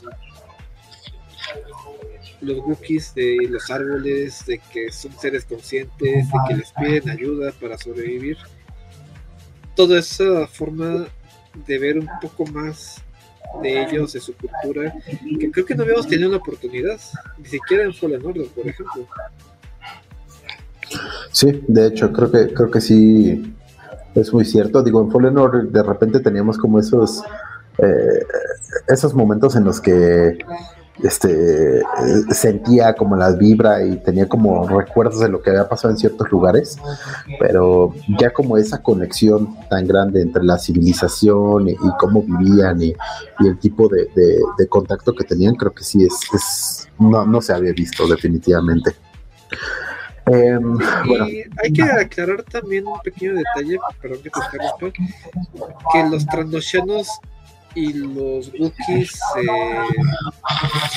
los Wookiees de los árboles, de que son seres conscientes, de que les piden ayuda para sobrevivir. Toda esa forma de ver un poco más de ellos, de su cultura, que creo que no habíamos tenido la oportunidad, ni siquiera en Fallen Order, por ejemplo. Sí, de hecho, creo que, creo que sí es muy cierto. Digo, en Fallen Order de repente teníamos como esos, eh, esos momentos en los que este, sentía como las vibra y tenía como recuerdos de lo que había pasado en ciertos lugares, pero ya como esa conexión tan grande entre la civilización y, cómo vivían y, el tipo de, contacto que tenían, creo que sí es, no, no se había visto definitivamente. Em, hay que aclarar también un pequeño detalle, perdón que te que los trandoshanos y los Wookiees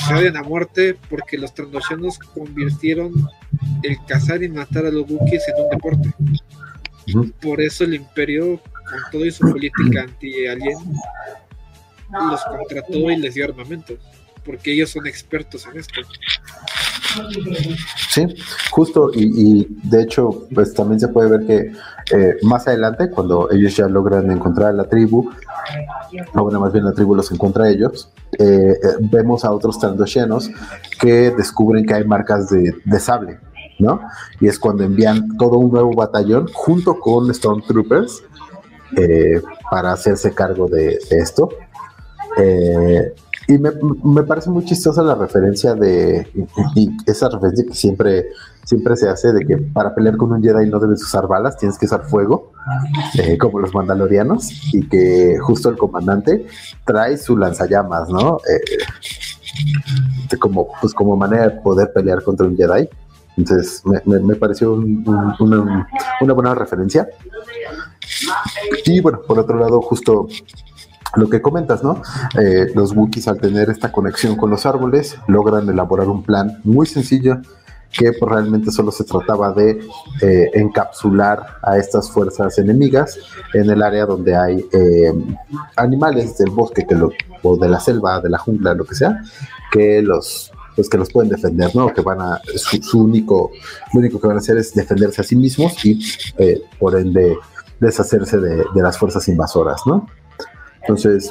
se odian a muerte porque los Trandoshanos convirtieron el cazar y matar a los Wookiees en un deporte. Por eso el Imperio, con todo su política anti-alien, los contrató y les dio armamento, porque ellos son expertos en esto. Sí, justo, y, de hecho, pues también se puede ver que eh, más adelante, cuando ellos ya logran encontrar a la tribu, o bueno, más bien la tribu los encuentra a ellos, eh, eh, vemos a otros trandoshanos que descubren que hay marcas de, sable, ¿no? Y es cuando envían todo un nuevo batallón junto con Stormtroopers para hacerse cargo de, esto. Y me, parece muy chistosa la referencia de, y esa referencia que siempre, siempre se hace de que para pelear con un Jedi no debes usar balas, tienes que usar fuego, eh, como los mandalorianos, y que justo el comandante trae su lanzallamas, ¿no? Eh, como, pues como manera de poder pelear contra un Jedi. Entonces me, pareció una, una buena referencia. Y bueno, por otro lado, justo lo que comentas, ¿no? Eh, los Wookiees al tener esta conexión con los árboles logran elaborar un plan muy sencillo que realmente solo se trataba de eh, encapsular a estas fuerzas enemigas en el área donde hay eh, animales del bosque que o de la selva, de la jungla, lo que sea, que los pues que los pueden defender, ¿no? Que van a su, único, lo único que van a hacer es defenderse a sí mismos y por ende deshacerse de, de las fuerzas invasoras, ¿no? Entonces,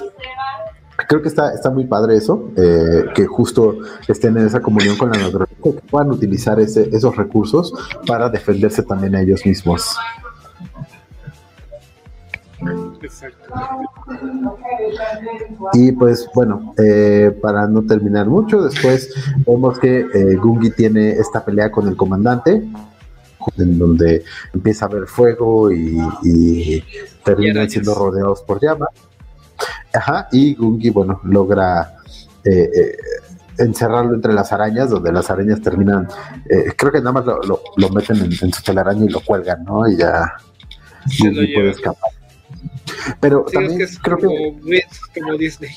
creo que está, está muy padre eso, eh, que justo estén en esa comunión con la naturaleza, que puedan utilizar ese, esos recursos para defenderse también a ellos mismos. Y pues bueno, eh, para no terminar mucho, después vemos que eh, Gungi tiene esta pelea con el comandante, en donde empieza a haber fuego y, y terminan siendo rodeados por llamas. Ajá, y Gungi, bueno, logra eh, eh, encerrarlo entre las arañas, donde las arañas terminan, eh, creo que nada más lo, meten en, su telaraño y lo cuelgan, ¿no? Y ya Gungi puede escapar. Pero también creo que... Como Disney.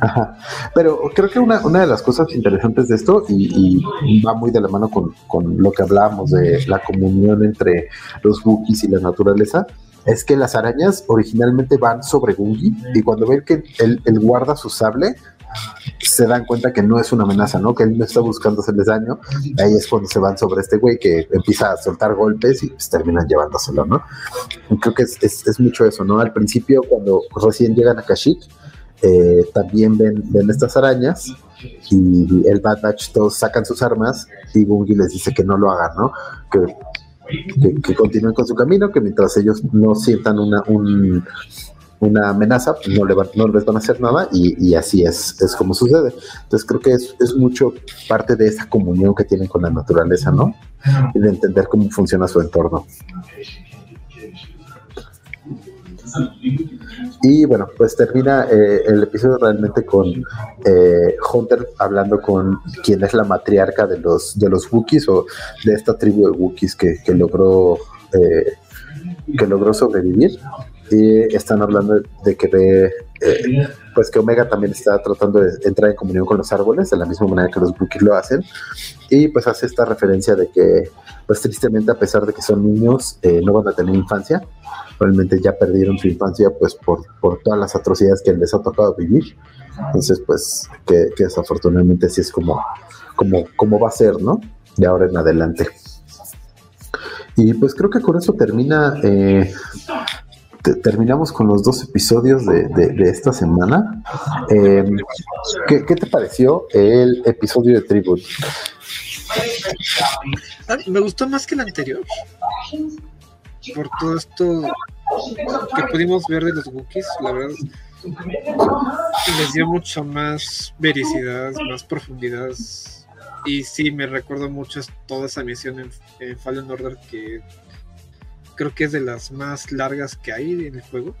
Ajá. Pero creo que una, una, de las cosas interesantes de esto, y, va muy de la mano con, con, lo que hablábamos de la comunión entre los Wookiees y la naturaleza, es que las arañas originalmente van sobre Gungi y cuando ven que él, guarda su sable, se dan cuenta que no es una amenaza, ¿no? Que él no está buscando hacerles daño. Ahí es cuando se van sobre este güey que empieza a soltar golpes y pues terminan llevándoselo, ¿no? creo que es, mucho eso, ¿no? Al principio, cuando recién llegan a Kashyyyk, eh, también ven, estas arañas y el Bad Batch todos sacan sus armas y Gungi les dice que no lo hagan, ¿no? Que, continúen con su camino, que mientras ellos no sientan una, una amenaza, no, le no les van a hacer nada y, así es, es como sucede. Entonces creo que es, es, mucho parte de esa comunión que tienen con la naturaleza, ¿no? Y de entender cómo funciona su entorno. Y bueno, pues termina eh, el episodio realmente con eh, Hunter hablando con quien es la matriarca de los, de los Wookiees o de esta tribu de Wookiees que, logró eh, que logró sobrevivir. Están hablando de que ve pues que Omega también está tratando de entrar en comunión con los árboles de la misma manera que los Wookiees lo hacen. Y pues hace esta referencia de que pues tristemente a pesar de que son niños no van a tener infancia realmente ya perdieron su infancia pues por, todas las atrocidades que les ha tocado vivir. Entonces, pues, que, desafortunadamente así es como, como, como va a ser, ¿no? De ahora en adelante. Y pues creo que con eso termina, eh, terminamos con los dos episodios de, esta semana. Em, ¿qué, te pareció el episodio de Tribute? Me gustó más que el anterior por todo esto que pudimos ver de los Wookiees, la verdad, les dio mucho más vericidad, más profundidad. Y sí, me recuerdo mucho toda esa misión en, Fallen Order que creo que es de las más largas que hay en el juego.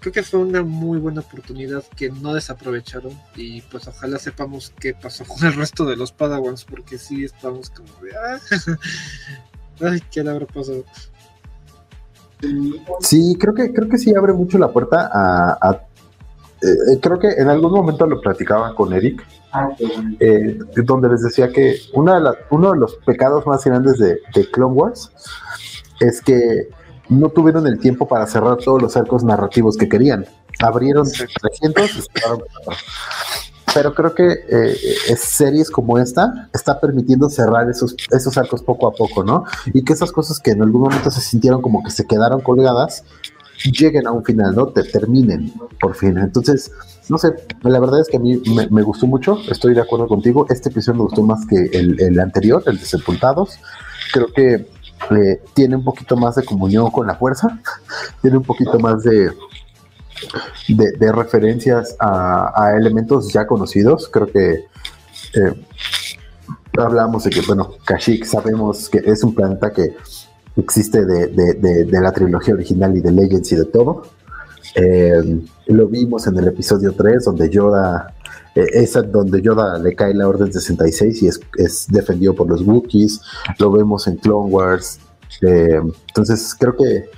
Creo que fue una muy buena oportunidad que no desaprovecharon y pues ojalá sepamos qué pasó con el resto de los Padawans porque sí estamos como de... Ah, Ay, ¿qué le habrá pasado? Sí, creo que, creo que sí abre mucho la puerta a, eh, eh, creo que en algún momento lo platicaba con Eric, eh, donde les decía que una de uno de los pecados más grandes de, Clone Wars es que no tuvieron el tiempo para cerrar todos los arcos narrativos que querían. Abrieron 300 y cerraron pero creo que eh, series como esta está permitiendo cerrar esos, esos arcos poco a poco, ¿no? Y que esas cosas que en algún momento se sintieron como que se quedaron colgadas, lleguen a un final, ¿no? Te terminen por fin. Entonces, no sé, la verdad es que a mí me, gustó mucho, estoy de acuerdo contigo. Este episodio me gustó más que el, anterior, el de Sepultados. Creo que eh, tiene un poquito más de comunión con la fuerza, tiene un poquito más de, de, referencias a, elementos ya conocidos. Creo que eh, hablamos de que, bueno, Kashyyyk sabemos que es un planeta que existe de, de, de, la trilogía original y de Legends y de todo. Eh, lo vimos en el episodio 3, donde Yoda, eh, es donde Yoda le cae la Orden 66 y es, es defendido por los Wookiees. Lo vemos en Clone Wars. Eh, entonces, creo que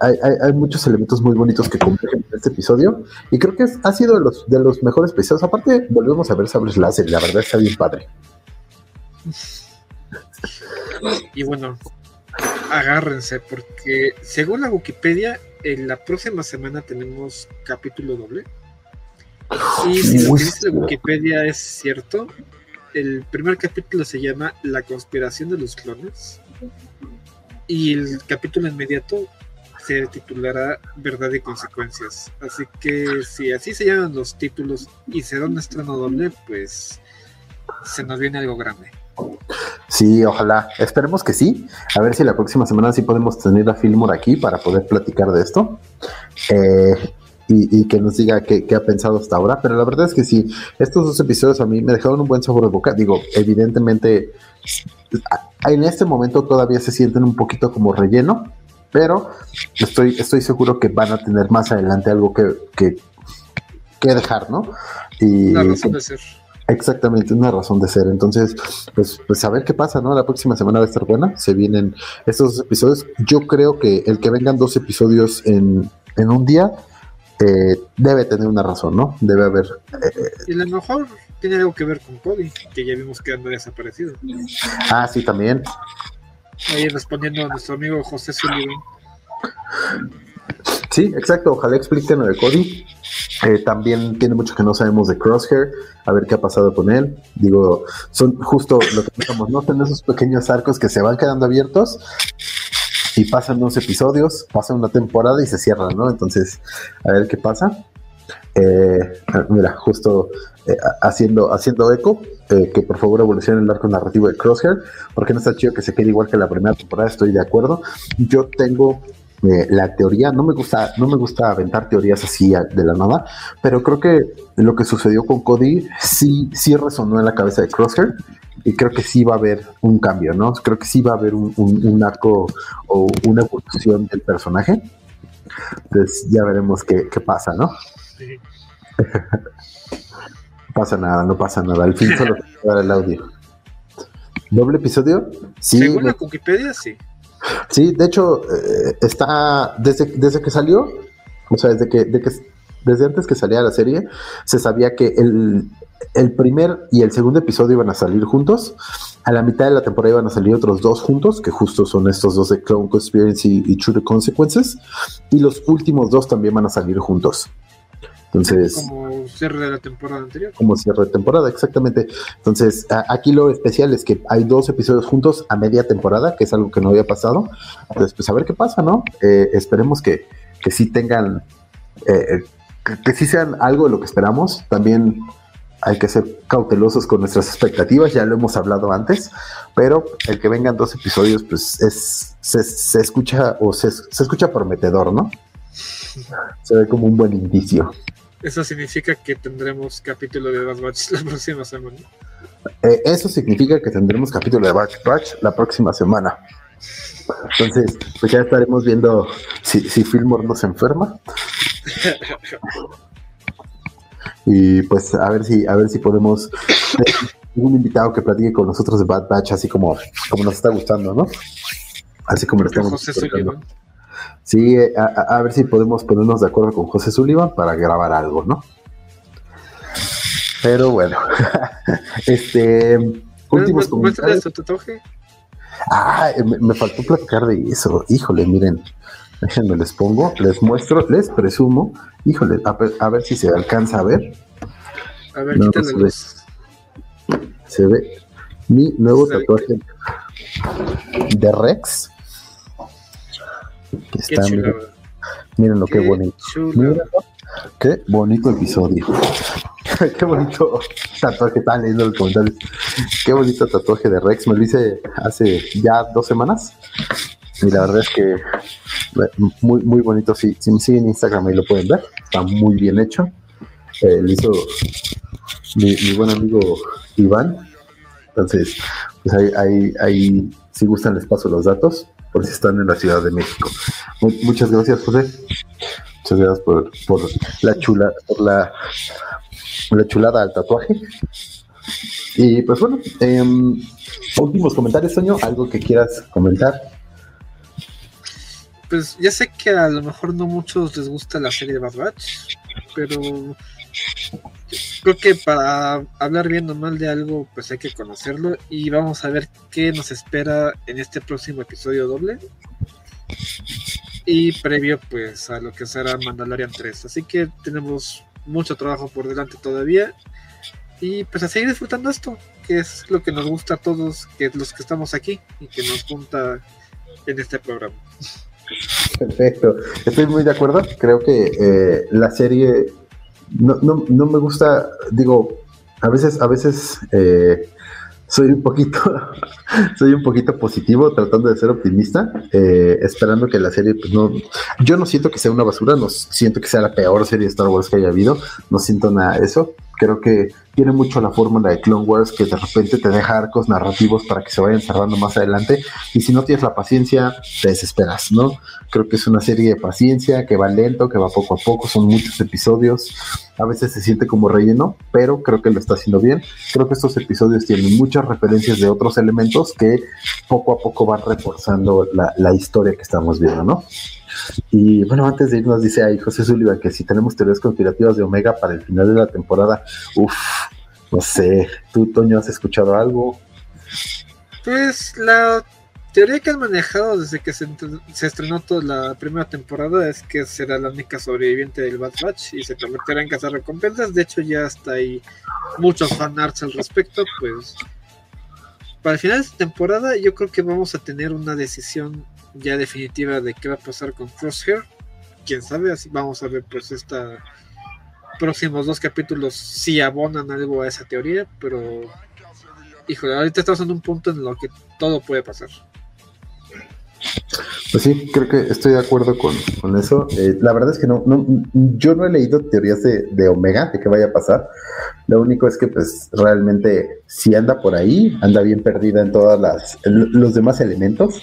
hay, muchos elementos muy bonitos que cumplen en este episodio y creo que ha sido de los, de los mejores episodios. Aparte, volvemos a ver sables láser la verdad está bien padre. Y bueno, agárrense porque según la Wikipedia, en la próxima semana tenemos capítulo doble. Y si lo que dice la Wikipedia es cierto, el primer capítulo se llama La conspiración de los clones. Y el capítulo inmediato se titulará Verdad y Consecuencias. Así que si así se llaman los títulos y se da un estreno doble, pues se nos viene algo grande. Sí, ojalá. Esperemos que sí. A ver si la próxima semana sí podemos tener a Fillmore aquí para poder platicar de esto. Eh, y, que nos diga qué, ha pensado hasta ahora. Pero la verdad es que sí, estos dos episodios a mí me dejaron un buen sabor de boca. Digo, evidentemente, en este momento todavía se sienten un poquito como relleno, pero estoy, estoy seguro que van a tener más adelante algo que, que, dejar, ¿no? Y, La razón de ser. Exactamente, una razón de ser. Entonces, pues, pues a ver qué pasa, ¿no? La próxima semana va a estar buena. Se vienen estos dos episodios. Yo creo que el que vengan dos episodios en, en un día eh, debe tener una razón, ¿no? Debe haber. Eh, y a lo mejor tiene algo que ver con Cody, que ya vimos que anda desaparecido. Ah, sí, también. Ahí respondiendo a nuestro amigo José Sullivan. Sí, exacto. Ojalá expliquen lo de Cody. Eh, también tiene mucho que no sabemos de Crosshair. A ver qué ha pasado con él. Digo, son justo lo que pensamos, ¿no? Tener esos pequeños arcos que se van quedando abiertos y pasan unos episodios, pasa una temporada y se cierran, ¿no? Entonces, a ver qué pasa. Eh, mira, justo eh, haciendo, haciendo eco, que por favor evolucione el arco narrativo de Crosshair, porque no está chido que se quede igual que la primera temporada, estoy de acuerdo. Yo tengo eh, la teoría, no me gusta, no me gusta aventar teorías así de la nada, pero creo que lo que sucedió con Cody sí, sí resonó en la cabeza de Crosshair y creo que sí va a haber un cambio, ¿no? Creo que sí va a haber un, arco o una evolución del personaje. Entonces ya veremos qué, pasa, ¿no? no pasa nada, no pasa nada. Al fin solo dar el audio. ¿Doble episodio? Sí. Según la Wikipedia, sí. Sí, de hecho, eh, está desde, desde que salió, o sea, desde que, que desde antes que salía la serie, se sabía que el, el, primer y el segundo episodio iban a salir juntos. A la mitad de la temporada iban a salir otros dos juntos, que justo son estos dos de Clone Conspiracy y True Consequences. Y los últimos dos también van a salir juntos. Entonces. Cierre de la temporada anterior. Como cierre de temporada, exactamente. Entonces, aquí lo especial es que hay dos episodios juntos a media temporada, que es algo que no había pasado. Entonces, pues a ver qué pasa, ¿no? Eh, esperemos que, que sí tengan. Eh, que, que sí sean algo de lo que esperamos. También hay que ser cautelosos con nuestras expectativas, ya lo hemos hablado antes, pero el que vengan dos episodios, pues es, se, se escucha o se, se, escucha prometedor, ¿no? Se ve como un buen indicio. Eso significa que tendremos capítulo de Bad Batch la próxima semana. Eh, eso significa que tendremos capítulo de Batch Batch la próxima semana. Entonces, pues ya estaremos viendo si, si Fillmore nos enferma. y pues a ver si, a ver si podemos un invitado que platique con nosotros de Bad Batch, así como, como nos está gustando, ¿no? Así como lo estamos. Sí, eh, a, ver si podemos ponernos de acuerdo con José Sullivan para grabar algo, ¿no? Pero bueno, este. Últimos comentarios. tu tatuaje? Ah, me, faltó platicar de eso. Híjole, miren, déjenme les pongo, les muestro, les presumo. Híjole, a ver, si se alcanza a ver. A ver, no, se, ve. se ve mi nuevo tatuaje de Rex está, miren, lo que bonito. qué bonito episodio. qué bonito tatuaje, están leyendo los comentarios. Qué bonito tatuaje de Rex. Me lo hice hace ya dos semanas. Y la verdad es que muy, muy bonito. Si, si me siguen en Instagram ahí lo pueden ver. Está muy bien hecho. Eh, lo hizo mi, buen amigo Iván. Entonces, pues ahí, ahí, ahí si gustan les paso los datos por si están en la Ciudad de México. muchas gracias, José. Muchas gracias por, la chula, por la, la chulada al tatuaje. Y pues bueno, em, últimos comentarios, Soño, algo que quieras comentar. Pues ya sé que a lo mejor no muchos les gusta la serie de Bad Batch, pero creo que para hablar bien o mal de algo, pues hay que conocerlo y vamos a ver qué nos espera en este próximo episodio doble y previo pues a lo que será Mandalorian 3. Así que tenemos mucho trabajo por delante todavía y pues a seguir disfrutando esto, que es lo que nos gusta a todos, que los que estamos aquí y que nos junta en este programa. Perfecto, estoy muy de acuerdo. Creo que eh, la serie no, no, no me gusta, digo, a veces, a veces eh, soy un poquito, soy un poquito positivo, tratando de ser optimista, eh, esperando que la serie, pues no, yo no siento que sea una basura, no siento que sea la peor serie de Star Wars que haya habido, no siento nada de eso, creo que tiene mucho la fórmula de Clone Wars que de repente te deja arcos narrativos para que se vayan cerrando más adelante y si no tienes la paciencia te desesperas, ¿no? Creo que es una serie de paciencia que va lento, que va poco a poco, son muchos episodios, a veces se siente como relleno, pero creo que lo está haciendo bien. Creo que estos episodios tienen muchas referencias de otros elementos que poco a poco van reforzando la, la historia que estamos viendo, ¿no? Y bueno, antes de irnos, dice ahí José Sullivan que si tenemos teorías conspirativas de Omega para el final de la temporada, uff, no sé, ¿tú, Toño, has escuchado algo? Pues la teoría que han manejado desde que se, estrenó toda la primera temporada es que será la única sobreviviente del Bad Batch y se convertirá en cazar recompensas. De hecho, ya está ahí muchos fanarts al respecto. Pues para el final de esta temporada, yo creo que vamos a tener una decisión ya definitiva de qué va a pasar con Crosshair. Quién sabe, así vamos a ver pues esta próximos dos capítulos si abonan algo a esa teoría, pero híjole, ahorita estamos en un punto en lo que todo puede pasar. Pues sí, creo que estoy de acuerdo con, eso. Eh, la verdad es que no, no, yo no he leído teorías de, de, Omega, de qué vaya a pasar. Lo único es que pues realmente si anda por ahí, anda bien perdida en todas las los demás elementos.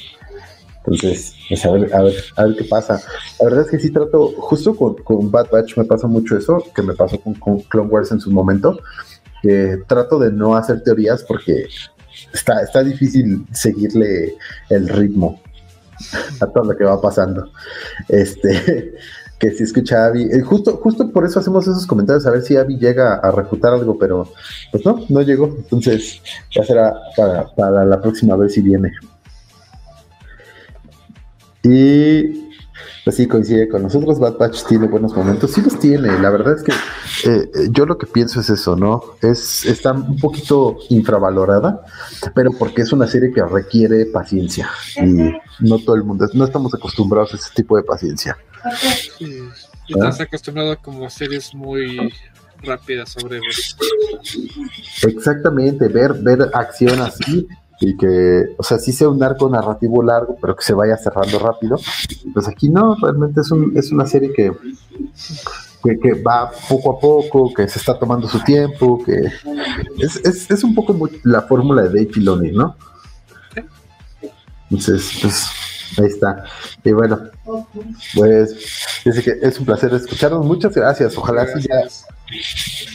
Entonces, pues a ver, a ver, a ver qué pasa. La verdad es que sí trato, justo con, con Bad Batch me pasa mucho eso, que me pasó con, con Clone Wars en su momento, que trato de no hacer teorías porque está, está difícil seguirle el ritmo a todo lo que va pasando. Este, que si escucha a Abby, eh, justo, justo por eso hacemos esos comentarios, a ver si Abby llega a refutar algo, pero pues no, no llegó. Entonces, ya será para, para la próxima vez si viene. Y pues sí, coincide con nosotros. Bad Batch tiene buenos momentos. Sí los tiene. La verdad es que eh, eh, yo lo que pienso es eso, ¿no? Es, está un poquito infravalorada, pero porque es una serie que requiere paciencia. Y no todo el mundo, no estamos acostumbrados a ese tipo de paciencia. Sí, estás acostumbrado como series muy rápidas sobre Exactamente, ver, ver acción así y que, o sea, sí sea un arco narrativo largo, pero que se vaya cerrando rápido. Pues aquí no, realmente es, un, es una serie que, que, va poco a poco, que se está tomando su tiempo, que es, es, es un poco la fórmula de Dave Filoni, ¿no? Entonces, pues ahí está. Y bueno, pues dice que es un placer escucharnos. Muchas gracias. Ojalá ya,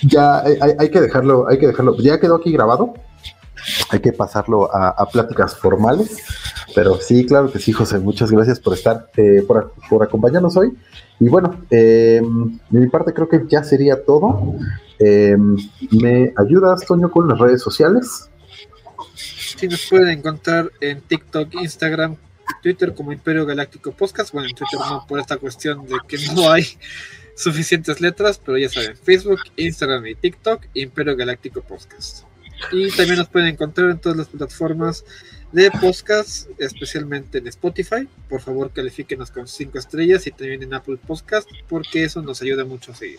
ya hay, hay que dejarlo, hay que dejarlo. Ya quedó aquí grabado hay que pasarlo a, pláticas formales. Pero sí, claro que sí, José, muchas gracias por estar, eh, por, acompañarnos hoy. Y bueno, eh, de mi parte creo que ya sería todo. Eh, ¿Me ayudas, Toño, con las redes sociales? Sí, nos pueden encontrar en TikTok, Instagram, Twitter como Imperio Galáctico Podcast. Bueno, en Twitter no por esta cuestión de que no hay suficientes letras, pero ya saben, Facebook, Instagram y TikTok, Imperio Galáctico Podcast. Y también nos pueden encontrar en todas las plataformas de podcast, especialmente en Spotify. Por favor, califíquenos con 5 estrellas y también en Apple Podcast, porque eso nos ayuda mucho a seguir.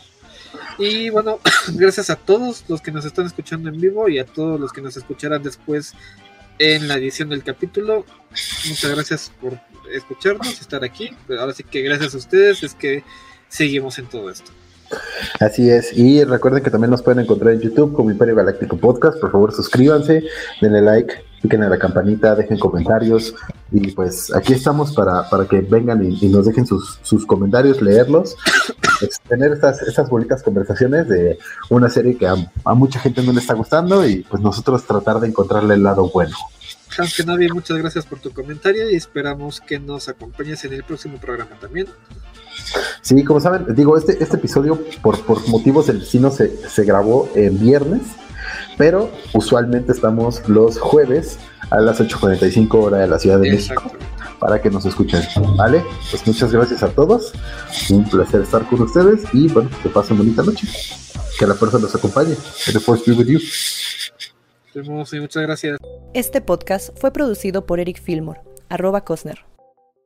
Y bueno, gracias a todos los que nos están escuchando en vivo y a todos los que nos escucharán después en la edición del capítulo. Muchas gracias por escucharnos estar aquí. Pero ahora sí que gracias a ustedes es que seguimos en todo esto. Así es, y recuerden que también nos pueden encontrar en YouTube como Imperio Galáctico Podcast. Por favor, suscríbanse, denle like, piquen a la campanita, dejen comentarios. Y pues aquí estamos para, para que vengan y, nos dejen sus, sus comentarios, leerlos, tener estas, estas bonitas conversaciones de una serie que a, mucha gente no le está gustando y pues nosotros tratar de encontrarle el lado bueno. que nadie muchas gracias por tu comentario y esperamos que nos acompañes en el próximo programa también. Sí, como saben, digo, este, este episodio por, por motivos del destino se, se grabó en viernes, pero usualmente estamos los jueves a las 8.45 hora de la Ciudad de México para que nos escuchen, ¿vale? Pues muchas gracias a todos, un placer estar con ustedes y bueno, que pasen bonita noche, que la fuerza los acompañe, que the force be with you. Muchas gracias. Este podcast fue producido por Eric Fillmore, arroba Cosner.